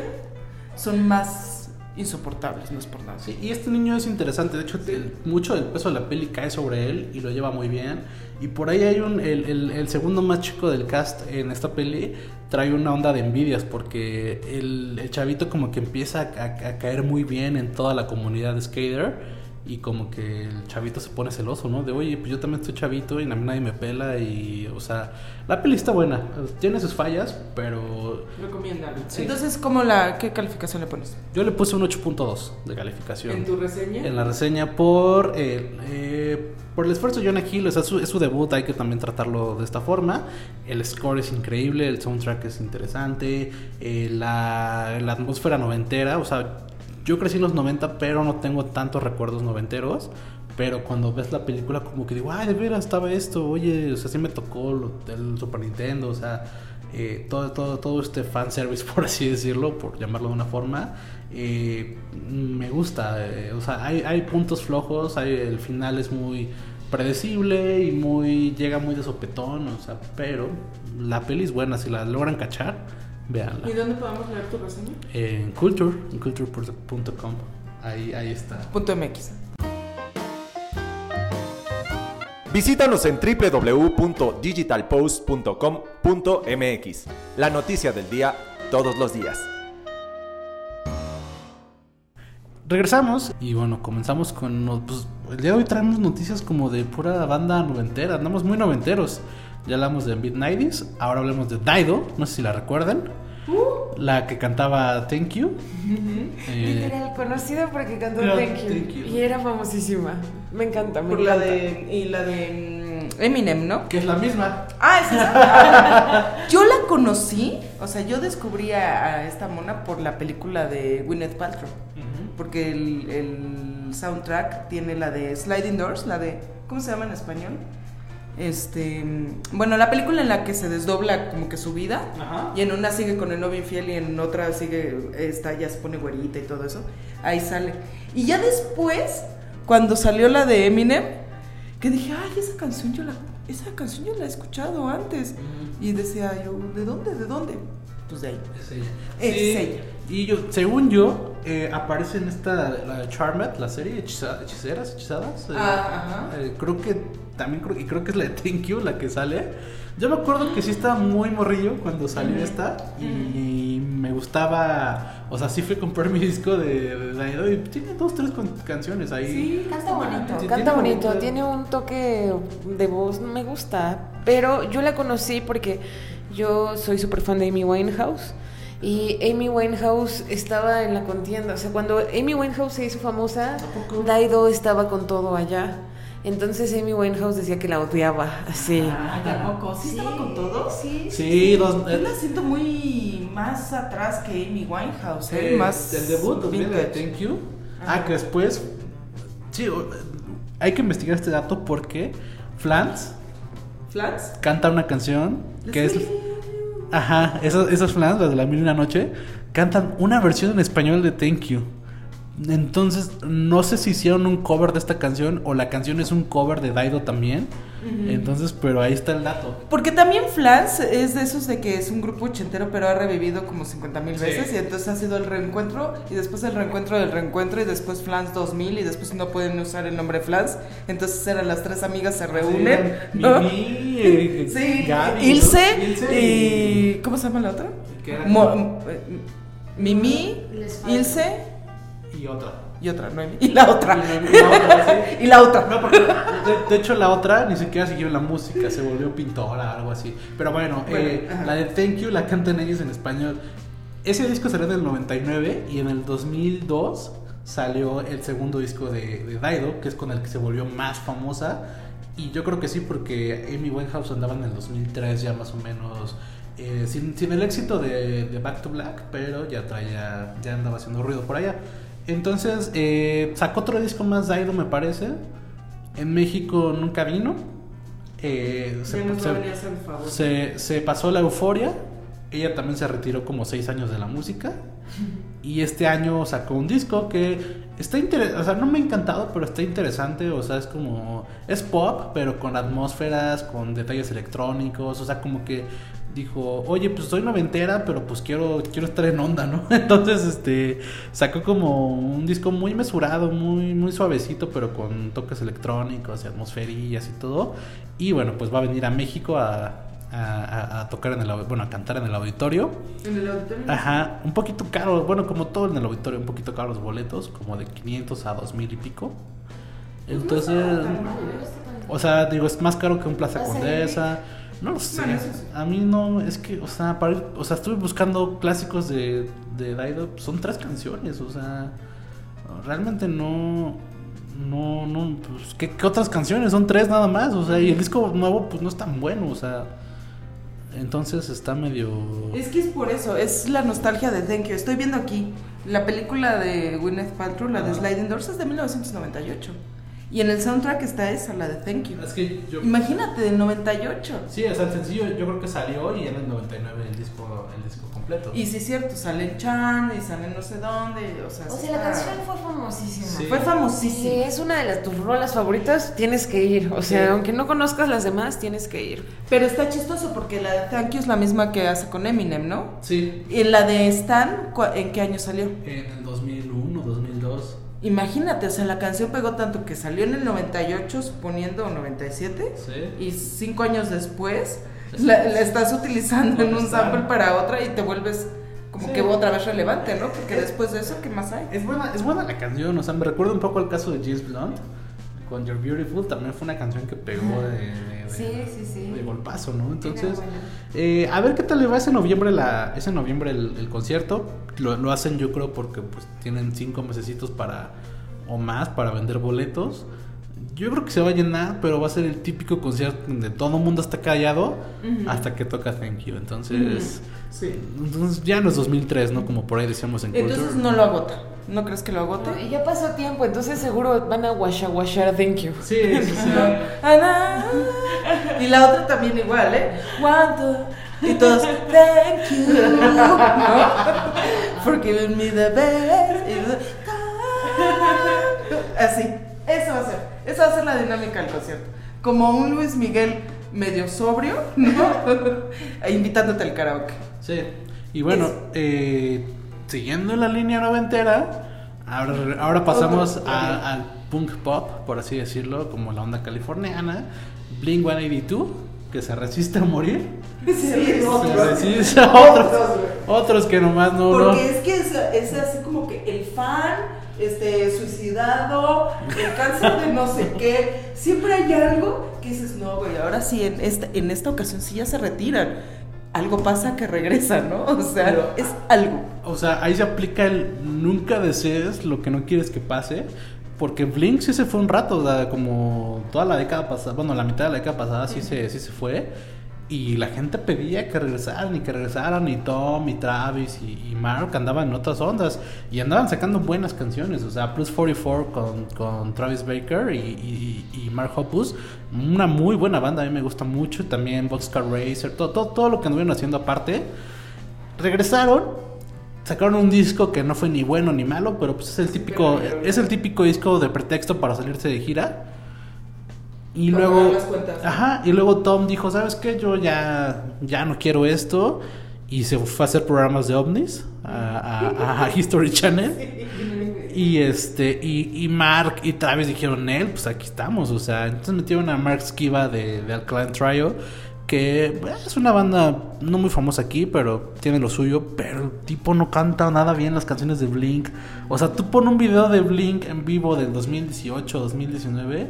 son más insoportables, no es por nada. Sí, y este niño es interesante, de hecho mucho del peso de la peli cae sobre él y lo lleva muy bien. Y por ahí hay un, el, el, el segundo más chico del cast en esta peli, trae una onda de envidias porque el, el chavito como que empieza a, a, caer muy bien en toda la comunidad de skater y como que el chavito se pone celoso, ¿no? De, oye, pues yo también estoy chavito y a mí nadie me pela y, o sea, la peli está buena, tiene sus fallas, pero... Recomienda. Sí. Entonces, ¿cómo la, ¿qué calificación le pones? Yo le puse un 8.2 de calificación. ¿En tu reseña? En la reseña por, eh, eh, por el esfuerzo de Jonah Hill, o sea, su, es su debut, hay que también tratarlo de esta forma. El score es increíble, el soundtrack es interesante, eh, la, la atmósfera noventera, o sea yo crecí en los 90, pero no tengo tantos recuerdos noventeros. Pero cuando ves la película, como que digo, ay, de veras estaba esto, oye, o sea, sí me tocó el Super Nintendo, o sea, eh, todo, todo, todo este fanservice, por así decirlo, por llamarlo de una forma, eh, me gusta. Eh, o sea, hay, hay puntos flojos, el final es muy predecible y muy llega muy de sopetón, o sea, pero la peli es buena, si la logran cachar Veanla. ¿Y dónde podemos leer tu reseña? En Culture, en culture.com. Ahí, ahí está. Punto MX. Visítanos en www.digitalpost.com.mx. La noticia del día todos los días. Regresamos y bueno, comenzamos con... Pues, el día de hoy traemos noticias como de pura banda noventera, andamos muy noventeros. Ya hablamos de Mid-90s, ahora hablemos de Daido, no sé si la recuerdan. Uh. La que cantaba Thank You. eh, Literal, conocida porque cantó thank you, thank, you, Y era famosísima. Me encanta, me Por encanta. La de, y la de mm, Eminem, ¿no? Que es la misma. Ah, es esa. yo la conocí, o sea, yo descubrí a, a, esta mona por la película de Gwyneth Paltrow. Uh -huh. Porque el, el soundtrack tiene la de Sliding Doors, la de. ¿Cómo se llama en español? Este bueno la película en la que se desdobla como que su vida Ajá. y en una sigue con el novio infiel y en otra sigue esta ya se pone güerita y todo eso ahí sale. Y ya después cuando salió la de Eminem que dije ay esa canción yo la esa canción yo la he escuchado antes y decía yo de dónde de dónde pues de ahí. Es ella. Es sí. ella. Y yo según yo eh, aparece en esta la Charmed la serie hechiza, hechiceras hechizadas eh, ah, eh, creo que también creo, y creo que es la de Thank You la que sale. Yo me acuerdo que sí estaba muy morrillo cuando salió esta y me gustaba, o sea, sí fui a comprar mi disco de, de, de y tiene dos, tres canciones ahí. Sí, canta bonito. Sí, canta bonito, bonito, tiene un toque de voz, me gusta, pero yo la conocí porque yo soy súper fan de Amy Winehouse. Y Amy Winehouse estaba en la contienda, o sea, cuando Amy Winehouse se hizo famosa, Daido estaba con todo allá. Entonces Amy Winehouse decía que la odiaba, así. Ah, tampoco. ¿Sí, sí, estaba con todo? Sí. Sí, dos, Yo la siento muy más atrás que Amy Winehouse, ¿eh? eh más el debut también de Thank You. Ajá. Ah, que después sí, hay que investigar este dato porque Flans Flans canta una canción que es Ajá, esos Flans, las de la mil y una noche, cantan una versión en español de Thank You. Entonces, no sé si hicieron un cover de esta canción o la canción es un cover de Daido también. Uh -huh. Entonces, pero ahí está el dato. Porque también Flans es de esos de que es un grupo ochentero, pero ha revivido como 50 mil veces. Sí. Y entonces ha sido el reencuentro, y después el reencuentro del reencuentro, y después Flans 2000, y después no pueden usar el nombre Flans. Entonces eran las tres amigas se reúnen. Sí, ¿no? Mimi, eh, sí, Gaby, Ilse, ¿no? Ilse y... y. ¿Cómo se llama la otra? Mo Mimi, Ilse y otra. Y otra, no Y la otra. Y la, otra, sí. y la otra. No, porque de, de, hecho la otra ni siquiera siguió la música, se volvió pintora, algo así. Pero bueno, bueno eh, la de Thank You la cantan ellos en español. Ese disco salió en el 99 y en el 2002 salió el segundo disco de, de Daido, que es con el que se volvió más famosa. Y yo creo que sí, porque Amy Winehouse andaba en el 2003 ya más o menos. Eh, sin, sin, el éxito de, de, Back to Black, pero ya traía, ya andaba haciendo ruido por allá. Entonces, eh, sacó otro disco más Daido, me parece. En México nunca vino. Eh, se, se, se, se, pasó la euforia. Ella también se retiró como seis años de la música. Y este año sacó un disco que está interesante, o sea, no me ha encantado, pero está interesante, o sea, es como, es pop, pero con atmósferas, con detalles electrónicos, o sea, como que dijo, oye, pues soy noventera, pero pues quiero, quiero estar en onda, ¿no? Entonces, este, sacó como un disco muy mesurado, muy, muy suavecito, pero con toques electrónicos y atmosferillas y todo. Y bueno, pues va a venir a México a, a, a tocar en el, bueno, a cantar en el auditorio. En el auditorio. Ajá, un poquito caro, bueno, como todo en el auditorio, un poquito caro los boletos, como de 500 a 2000 y pico. Entonces, o sea, digo, es más caro que un Plaza Plaza Condesa. No lo sé. Sí. A mí no, es que, o sea, para ir- o sea, estuve buscando clásicos de, de Daido, son tres canciones, o sea, realmente no, no, no, pues, ¿qué, qué otras canciones? Son tres nada más, o sea, y el disco nuevo, pues no es tan bueno, o sea, entonces está medio... Es que es por eso, es la nostalgia de Thank You. Estoy viendo aquí la película de Gwyneth Paltrow, la de. Sliding Doors, es de 1998. Y en el soundtrack está esa, la de Thank You. Es que yo... Imagínate, del 98. Sí, o sea, el sencillo yo creo que salió y en el 99 el disco, el disco completo. Y sí es cierto, sale en Charm y sale no sé dónde, o sea... O sea, la canción fue famosísima. Sí. Fue Si famosísima. es una de las, tus rolas favoritas, tienes que ir. O sea, Sí. aunque no conozcas las demás, tienes que ir. Pero está chistoso porque la de Thank You es la misma que hace con Eminem, ¿no? Sí, Y la de Stan, ¿cu- ¿en qué año salió? en el 2001, 2002. Imagínate, o sea, la canción pegó tanto que salió en el 98, suponiendo 97, Sí. y cinco años después la, la estás utilizando en un sample para otra y te vuelves como Sí. que otra vez relevante, ¿no? Porque después de eso, ¿qué más hay? Es buena, es buena la canción, o sea, me recuerda un poco al caso de James Blunt con You're Beautiful, también fue una canción que pegó de, de- de- Sí, sí, sí. de golpazo, ¿no? Entonces, eh, a ver qué tal le va ese noviembre, la, ese noviembre el, el concierto. Lo, lo hacen yo creo porque pues tienen cinco mesecitos para o más para vender boletos. Yo creo que se va a llenar, pero va a ser el típico concierto donde todo el mundo está callado hasta que toca Thank You. Entonces, Sí. entonces ya no es 2003, ¿no? Como por ahí decíamos en Entonces Culture. no lo agota. ¿No crees que lo agote? No, y ya pasó tiempo, entonces seguro van a washa washar thank you. Sí, sí, sí. Ana. Y la otra también igual, ¿eh? One, two. Y todos, thank you. ¿no? For giving me the best. Así. Eso va a ser. Esa va a ser la dinámica del concierto. Como un Luis Miguel medio sobrio, ¿no? Invitándote al karaoke. Sí. Y bueno, eh, siguiendo la línea noventera, ahora, ahora pasamos a- al punk pop, por así decirlo, como la onda californiana. Blink 182, que se resiste a morir. Sí, Se resiste a otros, otros que nomás no. no. Porque es que es, es así como que el fan, este, suicidado, el cáncer de no sé qué. Siempre hay algo que dices, no, güey, ahora sí, en esta, en esta ocasión sí ya se retiran. Algo pasa que regresa, ¿no? O sea, Pero- es algo. O sea, ahí se aplica el nunca desees lo que no quieres que pase. Porque Blink sí se fue un rato, o sea, como toda la década pasada, bueno, la mitad de la década pasada sí, se, sí se fue. Y la gente pedía que regresaran y que regresaran. Y Tom, y Travis, y, y Mark andaban en otras ondas. Y andaban sacando buenas canciones. O sea, Plus 44 con, con Travis Baker y, y- y Mark Hoppus. Una muy buena banda, a mí me gusta mucho. También Boxcar Racer, todo, todo, todo lo que anduvieron haciendo aparte. Regresaron, sacaron un disco que no fue ni bueno ni malo, pero pues es el típico, es el típico disco de pretexto para salirse de gira. Y Para luego, ajá, y luego Tom dijo, ¿sabes qué? Yo ya, ya no quiero esto. Y se fue a hacer programas de ovnis a, a- a History Channel. Y este, y, y Mark y Travis dijeron, él, pues aquí estamos. O sea, entonces metieron a Mark Skiba de, de Alkaline Trio, que eh, es una banda no muy famosa aquí, pero tiene lo suyo. Pero tipo no canta nada bien las canciones de Blink. O sea, tú pon un video de Blink en vivo del 2018, 2019,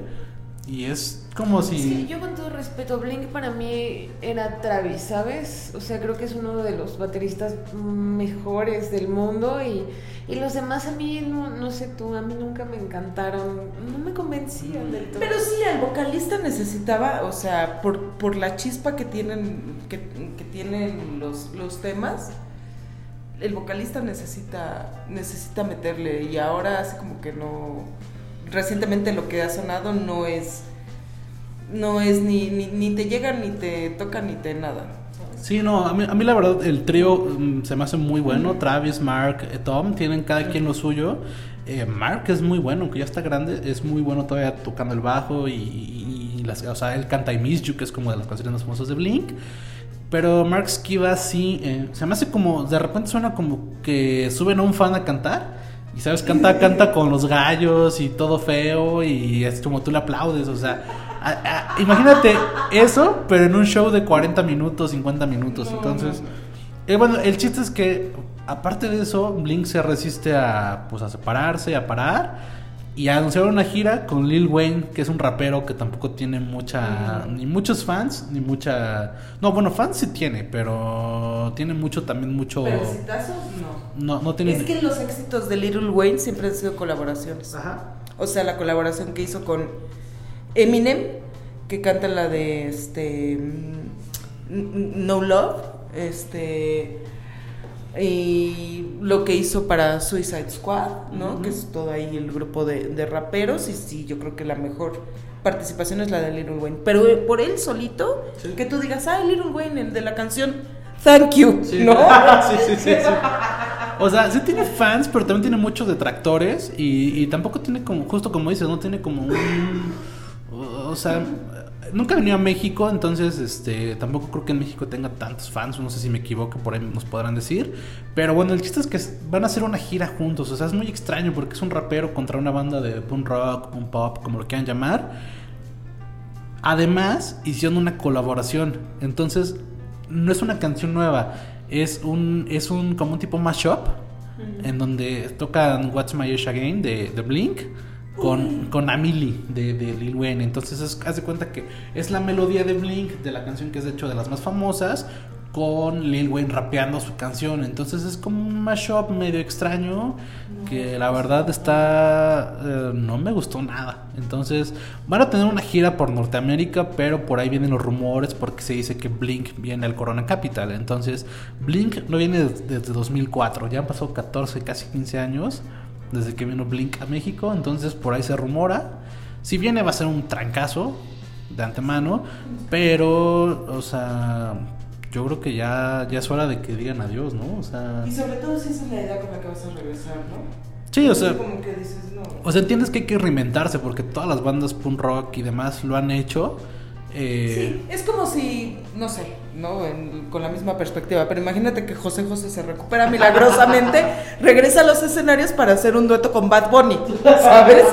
y es como si. Que yo con todo respeto, Blink para mí era Travis, ¿sabes? O sea, creo que es uno de los bateristas mejores del mundo y, y los demás a mí, no, no sé tú, a mí nunca me encantaron, no me convencían del todo. Pero sí, el vocalista necesitaba, o sea, por, por la chispa que tienen, que, que tienen los, los temas, el vocalista necesita, necesita meterle y ahora hace como que no, recientemente lo que ha sonado no es, no es ni, ni, ni te llega, ni te toca, ni te nada. Sí, no, a mí, a mí la verdad el trío mm, se me hace muy bueno. Travis, Mark, eh, Tom, tienen cada quien lo suyo. Eh, Mark es muy bueno, aunque ya está grande, es muy bueno todavía tocando el bajo y, y- y las, o sea, él canta I Miss You, que es como de las canciones más famosas de Blink. Pero Mark Skiba sí, eh, se me hace como, de repente suena como que suben a un fan a cantar. Y sabes, canta, canta con los gallos y todo feo y es como tú le aplaudes, o sea, a- a- imagínate eso, pero en un show de 40 minutos, 50 minutos, entonces, eh, bueno, el chiste es que aparte de eso, Blink se resiste a, pues, a separarse, a parar y a anunciar una gira con Lil Wayne, que es un rapero que tampoco tiene mucha, ni muchos fans, ni mucha, no, bueno, fans sí tiene, pero tiene mucho también mucho, Pero exitazos, no. no, no tiene, Es que los éxitos de Little Wayne siempre han sido colaboraciones. Ajá. O sea, la colaboración que hizo con Eminem, que canta la de este mm, No Love, este y lo que hizo para Suicide Squad, ¿no? Que es todo ahí el grupo de, de raperos y sí, yo creo que la mejor participación es la de Little Wayne. Pero eh, por él solito, Sí. que tú digas, ah, Little Wayne, el de la canción Thank You, Sí. ¿no? sí, sí, sí, sí. O sea, sí tiene fans, pero también tiene muchos detractores. Y, y tampoco tiene como, justo como dices, no tiene como un. O sea, nunca he venido a México, entonces este tampoco creo que en México tenga tantos fans. No sé si me equivoco, por ahí nos podrán decir. Pero bueno, el chiste es que van a hacer una gira juntos. O sea, es muy extraño porque es un rapero contra una banda de punk rock, punk pop, como lo quieran llamar. Además, hicieron una colaboración. Entonces, no es una canción nueva. Es un, es un como un tipo mashup. En donde tocan What's My Age Again de, de Blink. Con, con Amelie de, de Lil Wayne. Entonces, es, haz de cuenta que es la melodía de Blink, de la canción que es de hecho de las más famosas. Con Lil Wayne rapeando su canción. Entonces, es como un mashup medio extraño. Que la verdad está. eh, no me gustó nada. Entonces, van a tener una gira por Norteamérica, pero por ahí vienen los rumores porque se dice que Blink viene al Corona Capital. Entonces, Blink no viene des- desde 2004, ya han pasado 14, casi 15 años desde que vino Blink a México. Entonces, por ahí se rumora. Si viene, va a ser un trancazo de antemano, pero, o sea. Yo creo que ya, ya es hora de que digan adiós, ¿no? O sea, Y sobre todo si esa es la idea con la que vas a regresar, ¿no? sí, o sea, como que dices, no. O sea, entiendes que hay que reinventarse porque todas las bandas punk rock y demás lo han hecho. Eh, Sí, es como si, no sé, ¿no? En- con la misma perspectiva, pero imagínate que José José se recupera milagrosamente, regresa a los escenarios para hacer un dueto con Bad Bunny, ¿sabes?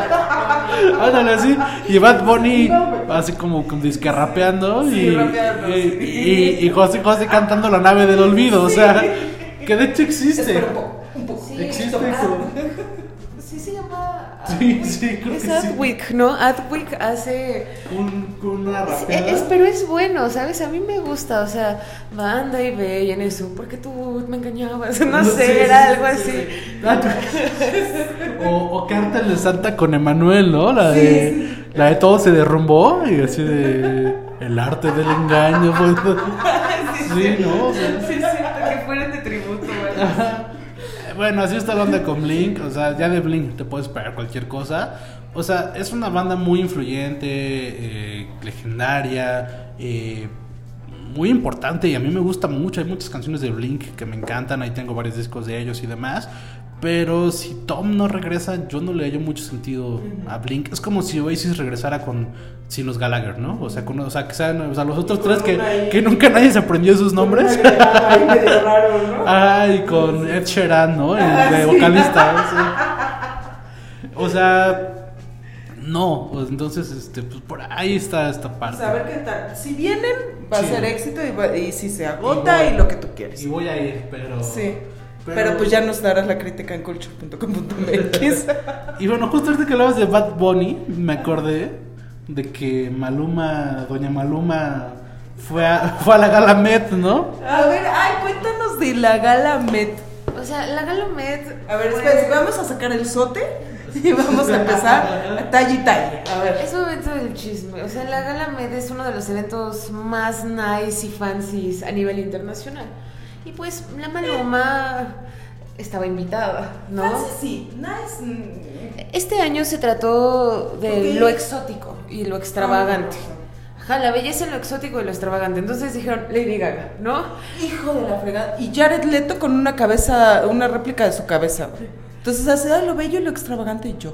Ándale así. Y Bad Bunny así como, como disque rapeando Sí, y, rapeando, y, sí. y- y José José cantando la nave del olvido. O sea, que de hecho existe. Espera un poco, un poco. Sí. Existe como-. Sí, sí, creo Es que sí. Adwick, ¿no? Adwick hace... Un- una rapeada. es- pero es bueno, ¿sabes? A mí me gusta, o sea, banda y ve y en eso, porque tú me engañabas, no sé, Sí, era sí, algo sí, así. sí. O, o de Santa con Emanuel, ¿no? La de, la de todo se derrumbó y así de el arte del engaño. pues. Sí, ¿no? Sí, siento que fueran de tributo. Bueno, así está la onda con Blink. O sea, ya de Blink te puedes esperar cualquier cosa. O sea, es una banda muy influyente, eh, legendaria, eh, muy importante y a mí me gusta mucho. Hay muchas canciones de Blink que me encantan. Ahí tengo varios discos de ellos y demás. Pero si Tom no regresa, yo no le hallo mucho sentido a Blink. Es como si Oasis regresara con sin los Gallagher, ¿no? O sea, con, o sea que sean o sea, los otros tres que, que nunca nadie se aprendió sus nombres. Ahí medio raro, ¿no? Ay, con Ed Sheeran, ¿no? El Ah, de vocalista. sí. O sea, no. pues, Entonces, este, pues por ahí está esta O parte. a ver qué tal. Si vienen, va Sí. a ser éxito y, va- y si se agota Y y, lo que tú quieres. Y voy a ir, pero. Sí. Pero- Pero, pues ya nos darás la crítica en culture.com.mx. Y bueno, justo ahorita que hablabas de Bad Bunny, me acordé de que Maluma, Doña Maluma, fue a, fue a la gala Met, ¿no? a ver, ay, cuéntanos de la gala Met. O sea, la Galomet... A ver, fue- espera, vamos a sacar el sote y vamos a empezar a talle y talle. A ver. Es momento del chisme. O sea, la Gala Med es uno de los eventos más nice y fancies a nivel internacional. Y pues la Maluma estaba invitada, ¿no? Fancy, sí, nice. Este año se trató de lo exótico y lo extravagante. Ajá, la belleza lo exótico y lo extravagante. Entonces dijeron Lady Gaga, ¿no? Hijo de la fregada. Y Jared Leto con una cabeza, una réplica de su cabeza. Entonces hace ah, lo bello y lo extravagante y yo.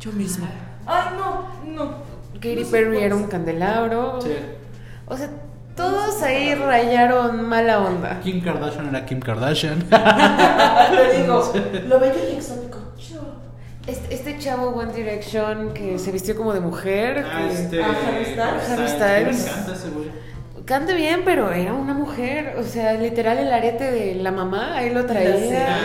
Yo misma. Ay, no, no. Katy No Perry era un candelabro. O sea, todos ahí rayaron mala onda. Kim Kardashian era Kim Kardashian. Te digo, lo bello y exótico. Este, este chavo One Direction que se vistió como de mujer. Ah, que- este, Ah, Harry Styles. Harry Styles. Me encanta ese güey. Canta bien, pero era una mujer. O sea, literal el arete de la mamá, ahí lo traía. Está-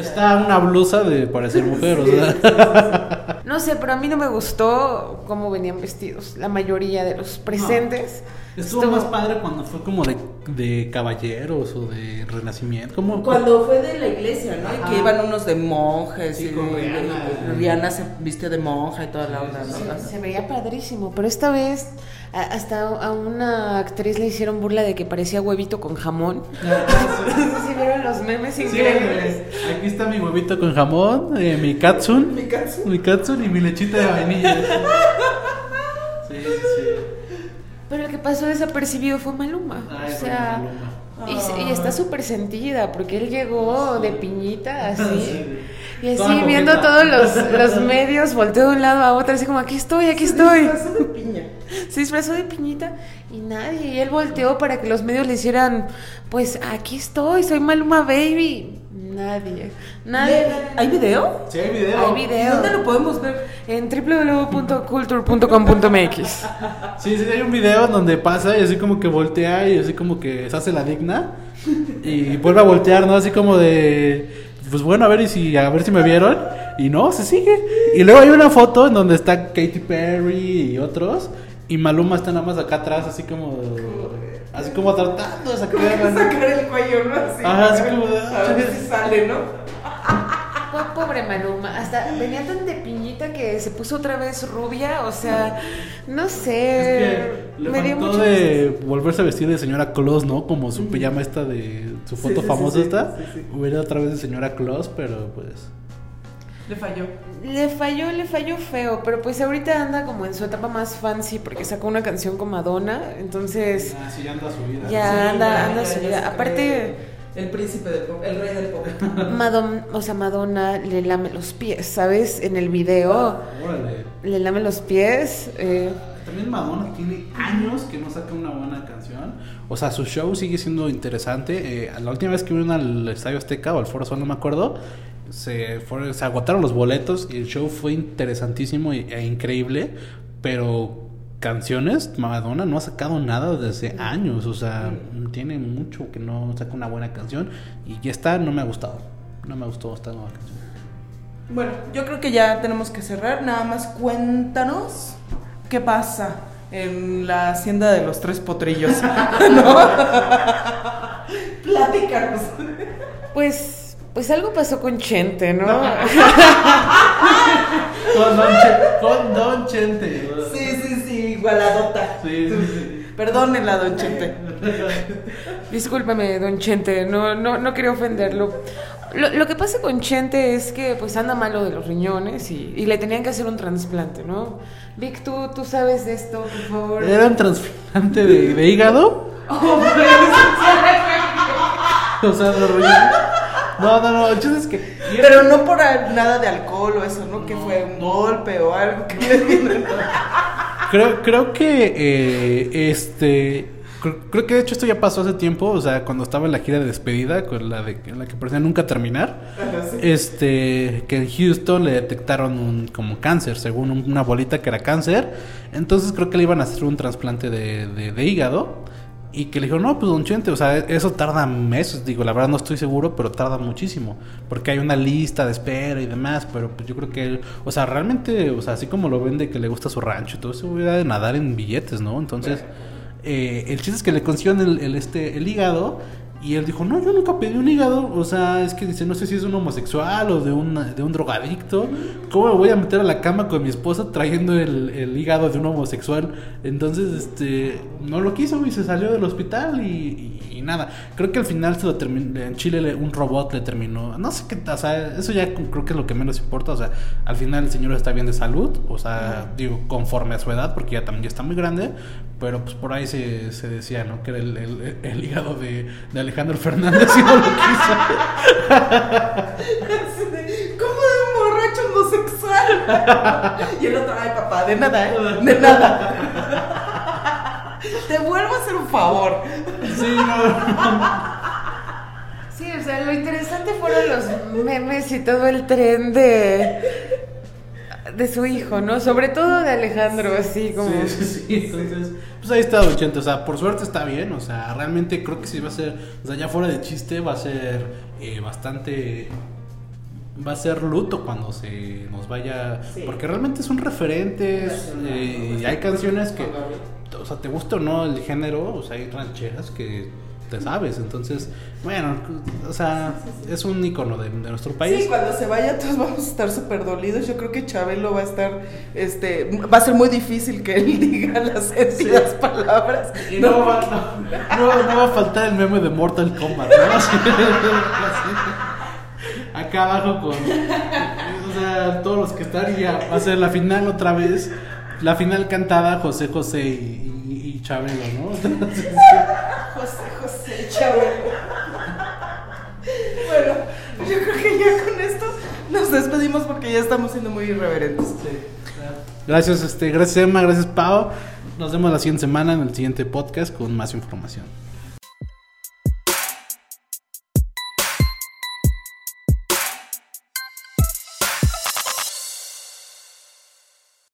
Está una blusa de parecer mujer, o sea. No sé, pero a mí no me gustó cómo venían vestidos. La mayoría de los presentes. Estuvo más padre cuando fue como de, de caballeros o de renacimiento. Como Cuando fue de la iglesia, ¿no? Ajá. que iban unos de monjes Sí, y con de- Rihanna. de- Rihanna se vistió de monja y toda la onda, ¿no? Se, se veía padrísimo, pero esta vez hasta a una actriz le hicieron burla de que parecía huevito con jamón. ¿Sí vieron los memes Sí, increíbles? aquí está mi huevito con jamón, eh, mi katsun, Mi katsun. mi katsun y mi lechita de vainilla. que pasó desapercibido fue Maluma. Ay, o sea, Maluma. y, se- y está súper sentida porque él llegó de piñita así. Sí. Y así Toda viendo coqueta. todos los, los medios, volteó de un lado a otro, así como, aquí estoy, aquí estoy. Disfrazó de piña. Se disfrazó de piñita y nadie. Y él volteó para que los medios le hicieran, pues aquí estoy, soy Maluma Baby. Nadie. Nadie. ¿Hay video? Sí, hay video. Hay ¿Y video. dónde lo podemos ver? En www.culture.com.mx. Sí, sí, hay un video en donde pasa y así como que voltea y así como que se hace la digna y vuelve a voltear, ¿no? Así como de, pues bueno, a ver y si, a ver si me vieron y no, se sigue. Y luego hay una foto en donde está Katy Perry y otros y Maluma está nada más acá atrás, así como, así como tratando de sacar Sacar el cuello, ¿no? Así. Ajá, así como de- A ver si sale, ¿no? Po- Pobre Maluma, hasta venía tan de piñita que se puso otra vez rubia, o sea, no sé, Es que le me dio mucho de volverse a vestir de señora Claus, ¿no? Como su pijama esta de su foto Sí, sí, famosa sí, esta. sí, sí. Hubiera otra vez de señora Claus, pero pues... Le falló. Le falló, le falló feo, pero pues ahorita anda como en su etapa más fancy porque sacó una canción con Madonna, entonces Ah, sí, ya anda su vida. ya anda, ya, anda ya, su ya vida. se Aparte, El príncipe del pop, el rey del pop. Madon, o sea, Madonna le lame los pies, ¿sabes? En el video Órale. le lame los pies. eh, También Madonna tiene años que no saca una buena canción. O sea, su show sigue siendo interesante. Eh, la última vez que vino al Estadio Azteca o al Foro Sol, no me acuerdo, se, fueron- se agotaron los boletos y el show fue interesantísimo y- e increíble. Pero canciones, Madonna no ha sacado nada desde años. O sea, tiene mucho que no saca una buena canción. Y ya está, no me ha gustado. No me gustó esta nueva canción. Bueno, yo creo que ya tenemos que cerrar. Nada más cuéntanos qué pasa en la hacienda de los tres potrillos. ¿No? Platícanos. pues, pues algo pasó con Chente, ¿no? Con Don, Che- con Don Chente. Sí, sí, sí, igualadota. Sí, sí, sí. Perdónenla, don Chente. Discúlpeme, don Chente, no, no, no quería ofenderlo. Lo, lo que pasa con Chente es que pues anda malo de los riñones y, y le tenían que hacer un trasplante, ¿no? Vic, tú, tú sabes de esto, por favor. ¿Era un trasplante de, de hígado? Oh, O sea. No, no, no, el chiste es que. Pero no por nada de alcohol o eso, ¿no? Que fue un golpe o algo que. Creo, creo que eh, este. Creo, creo que de hecho esto ya pasó hace tiempo, o sea, cuando estaba en la gira de despedida, con la de la que parecía nunca terminar. Este, que en Houston le detectaron un como cáncer, según un- una bolita que era cáncer. Entonces creo que le iban a hacer un trasplante de, de- de hígado. Y que le dijo, no, pues don Chente, o sea, eso tarda meses. Digo, la verdad no estoy seguro, pero tarda muchísimo. Porque hay una lista de espera y demás. Pero pues yo creo que él, o sea, realmente, o sea, así como lo vende que le gusta su rancho y todo eso, hubiera de nadar en billetes, ¿no? Entonces, eh, el chiste es que le consiguieron el, el, este, el hígado. Y él dijo, no, yo nunca pedí un hígado. O sea, es que dice, no sé si es un homosexual o de un, de un drogadicto. ¿Cómo me voy a meter a la cama con mi esposa trayendo el, el hígado de un homosexual? Entonces, este, no lo quiso y se salió del hospital y, y- y nada. Creo que al final se lo terminó, en Chile le- un robot le terminó, no sé qué, o sea, eso ya creo que es lo que menos importa. O sea, al final el señor está bien de salud, o sea, digo, conforme a su edad, porque ya también ya está muy grande. Pero pues por ahí se, se decía, ¿no? Que era el, el- el hígado de, de Alejandro Fernández y no lo quiso. ¿Cómo de un borracho homosexual? y el otro, ay papá, de nada, ¿eh? De nada. Te vuelvo a hacer un favor. Sí, no. Sí, o sea, lo interesante fueron los memes y todo el tren de de su hijo, ¿no? Sobre todo de Alejandro, así como Sí, sí, sí. Entonces, pues ahí está Don Chente. O sea, por suerte está bien. O sea, realmente creo que sí va a ser. O sea, ya fuera de chiste, va a ser eh, bastante. Va a ser luto cuando se nos vaya. Porque realmente son referentes. eh, y hay canciones que. O sea, te gusta o no el género. O sea, hay rancheras que te sabes. Entonces, bueno, o sea, es un icono de, de nuestro país. Sí, cuando se vaya todos vamos a estar súper dolidos. Yo creo que Chabelo va a estar, este, va a ser muy difícil que él diga las sentidas palabras. Y no, va, no, no- no va a faltar el meme de Mortal Kombat, ¿no? Acá abajo con. O sea, todos los que están ya va a ser la final otra vez. La final cantada José José y, y- y Chabelo, ¿no? Entonces, José, Chabelo. bueno, yo creo que ya con esto nos despedimos porque ya estamos siendo muy irreverentes. gracias, este, gracias Emma, gracias Pau. Nos vemos la siguiente semana en el siguiente podcast con más información.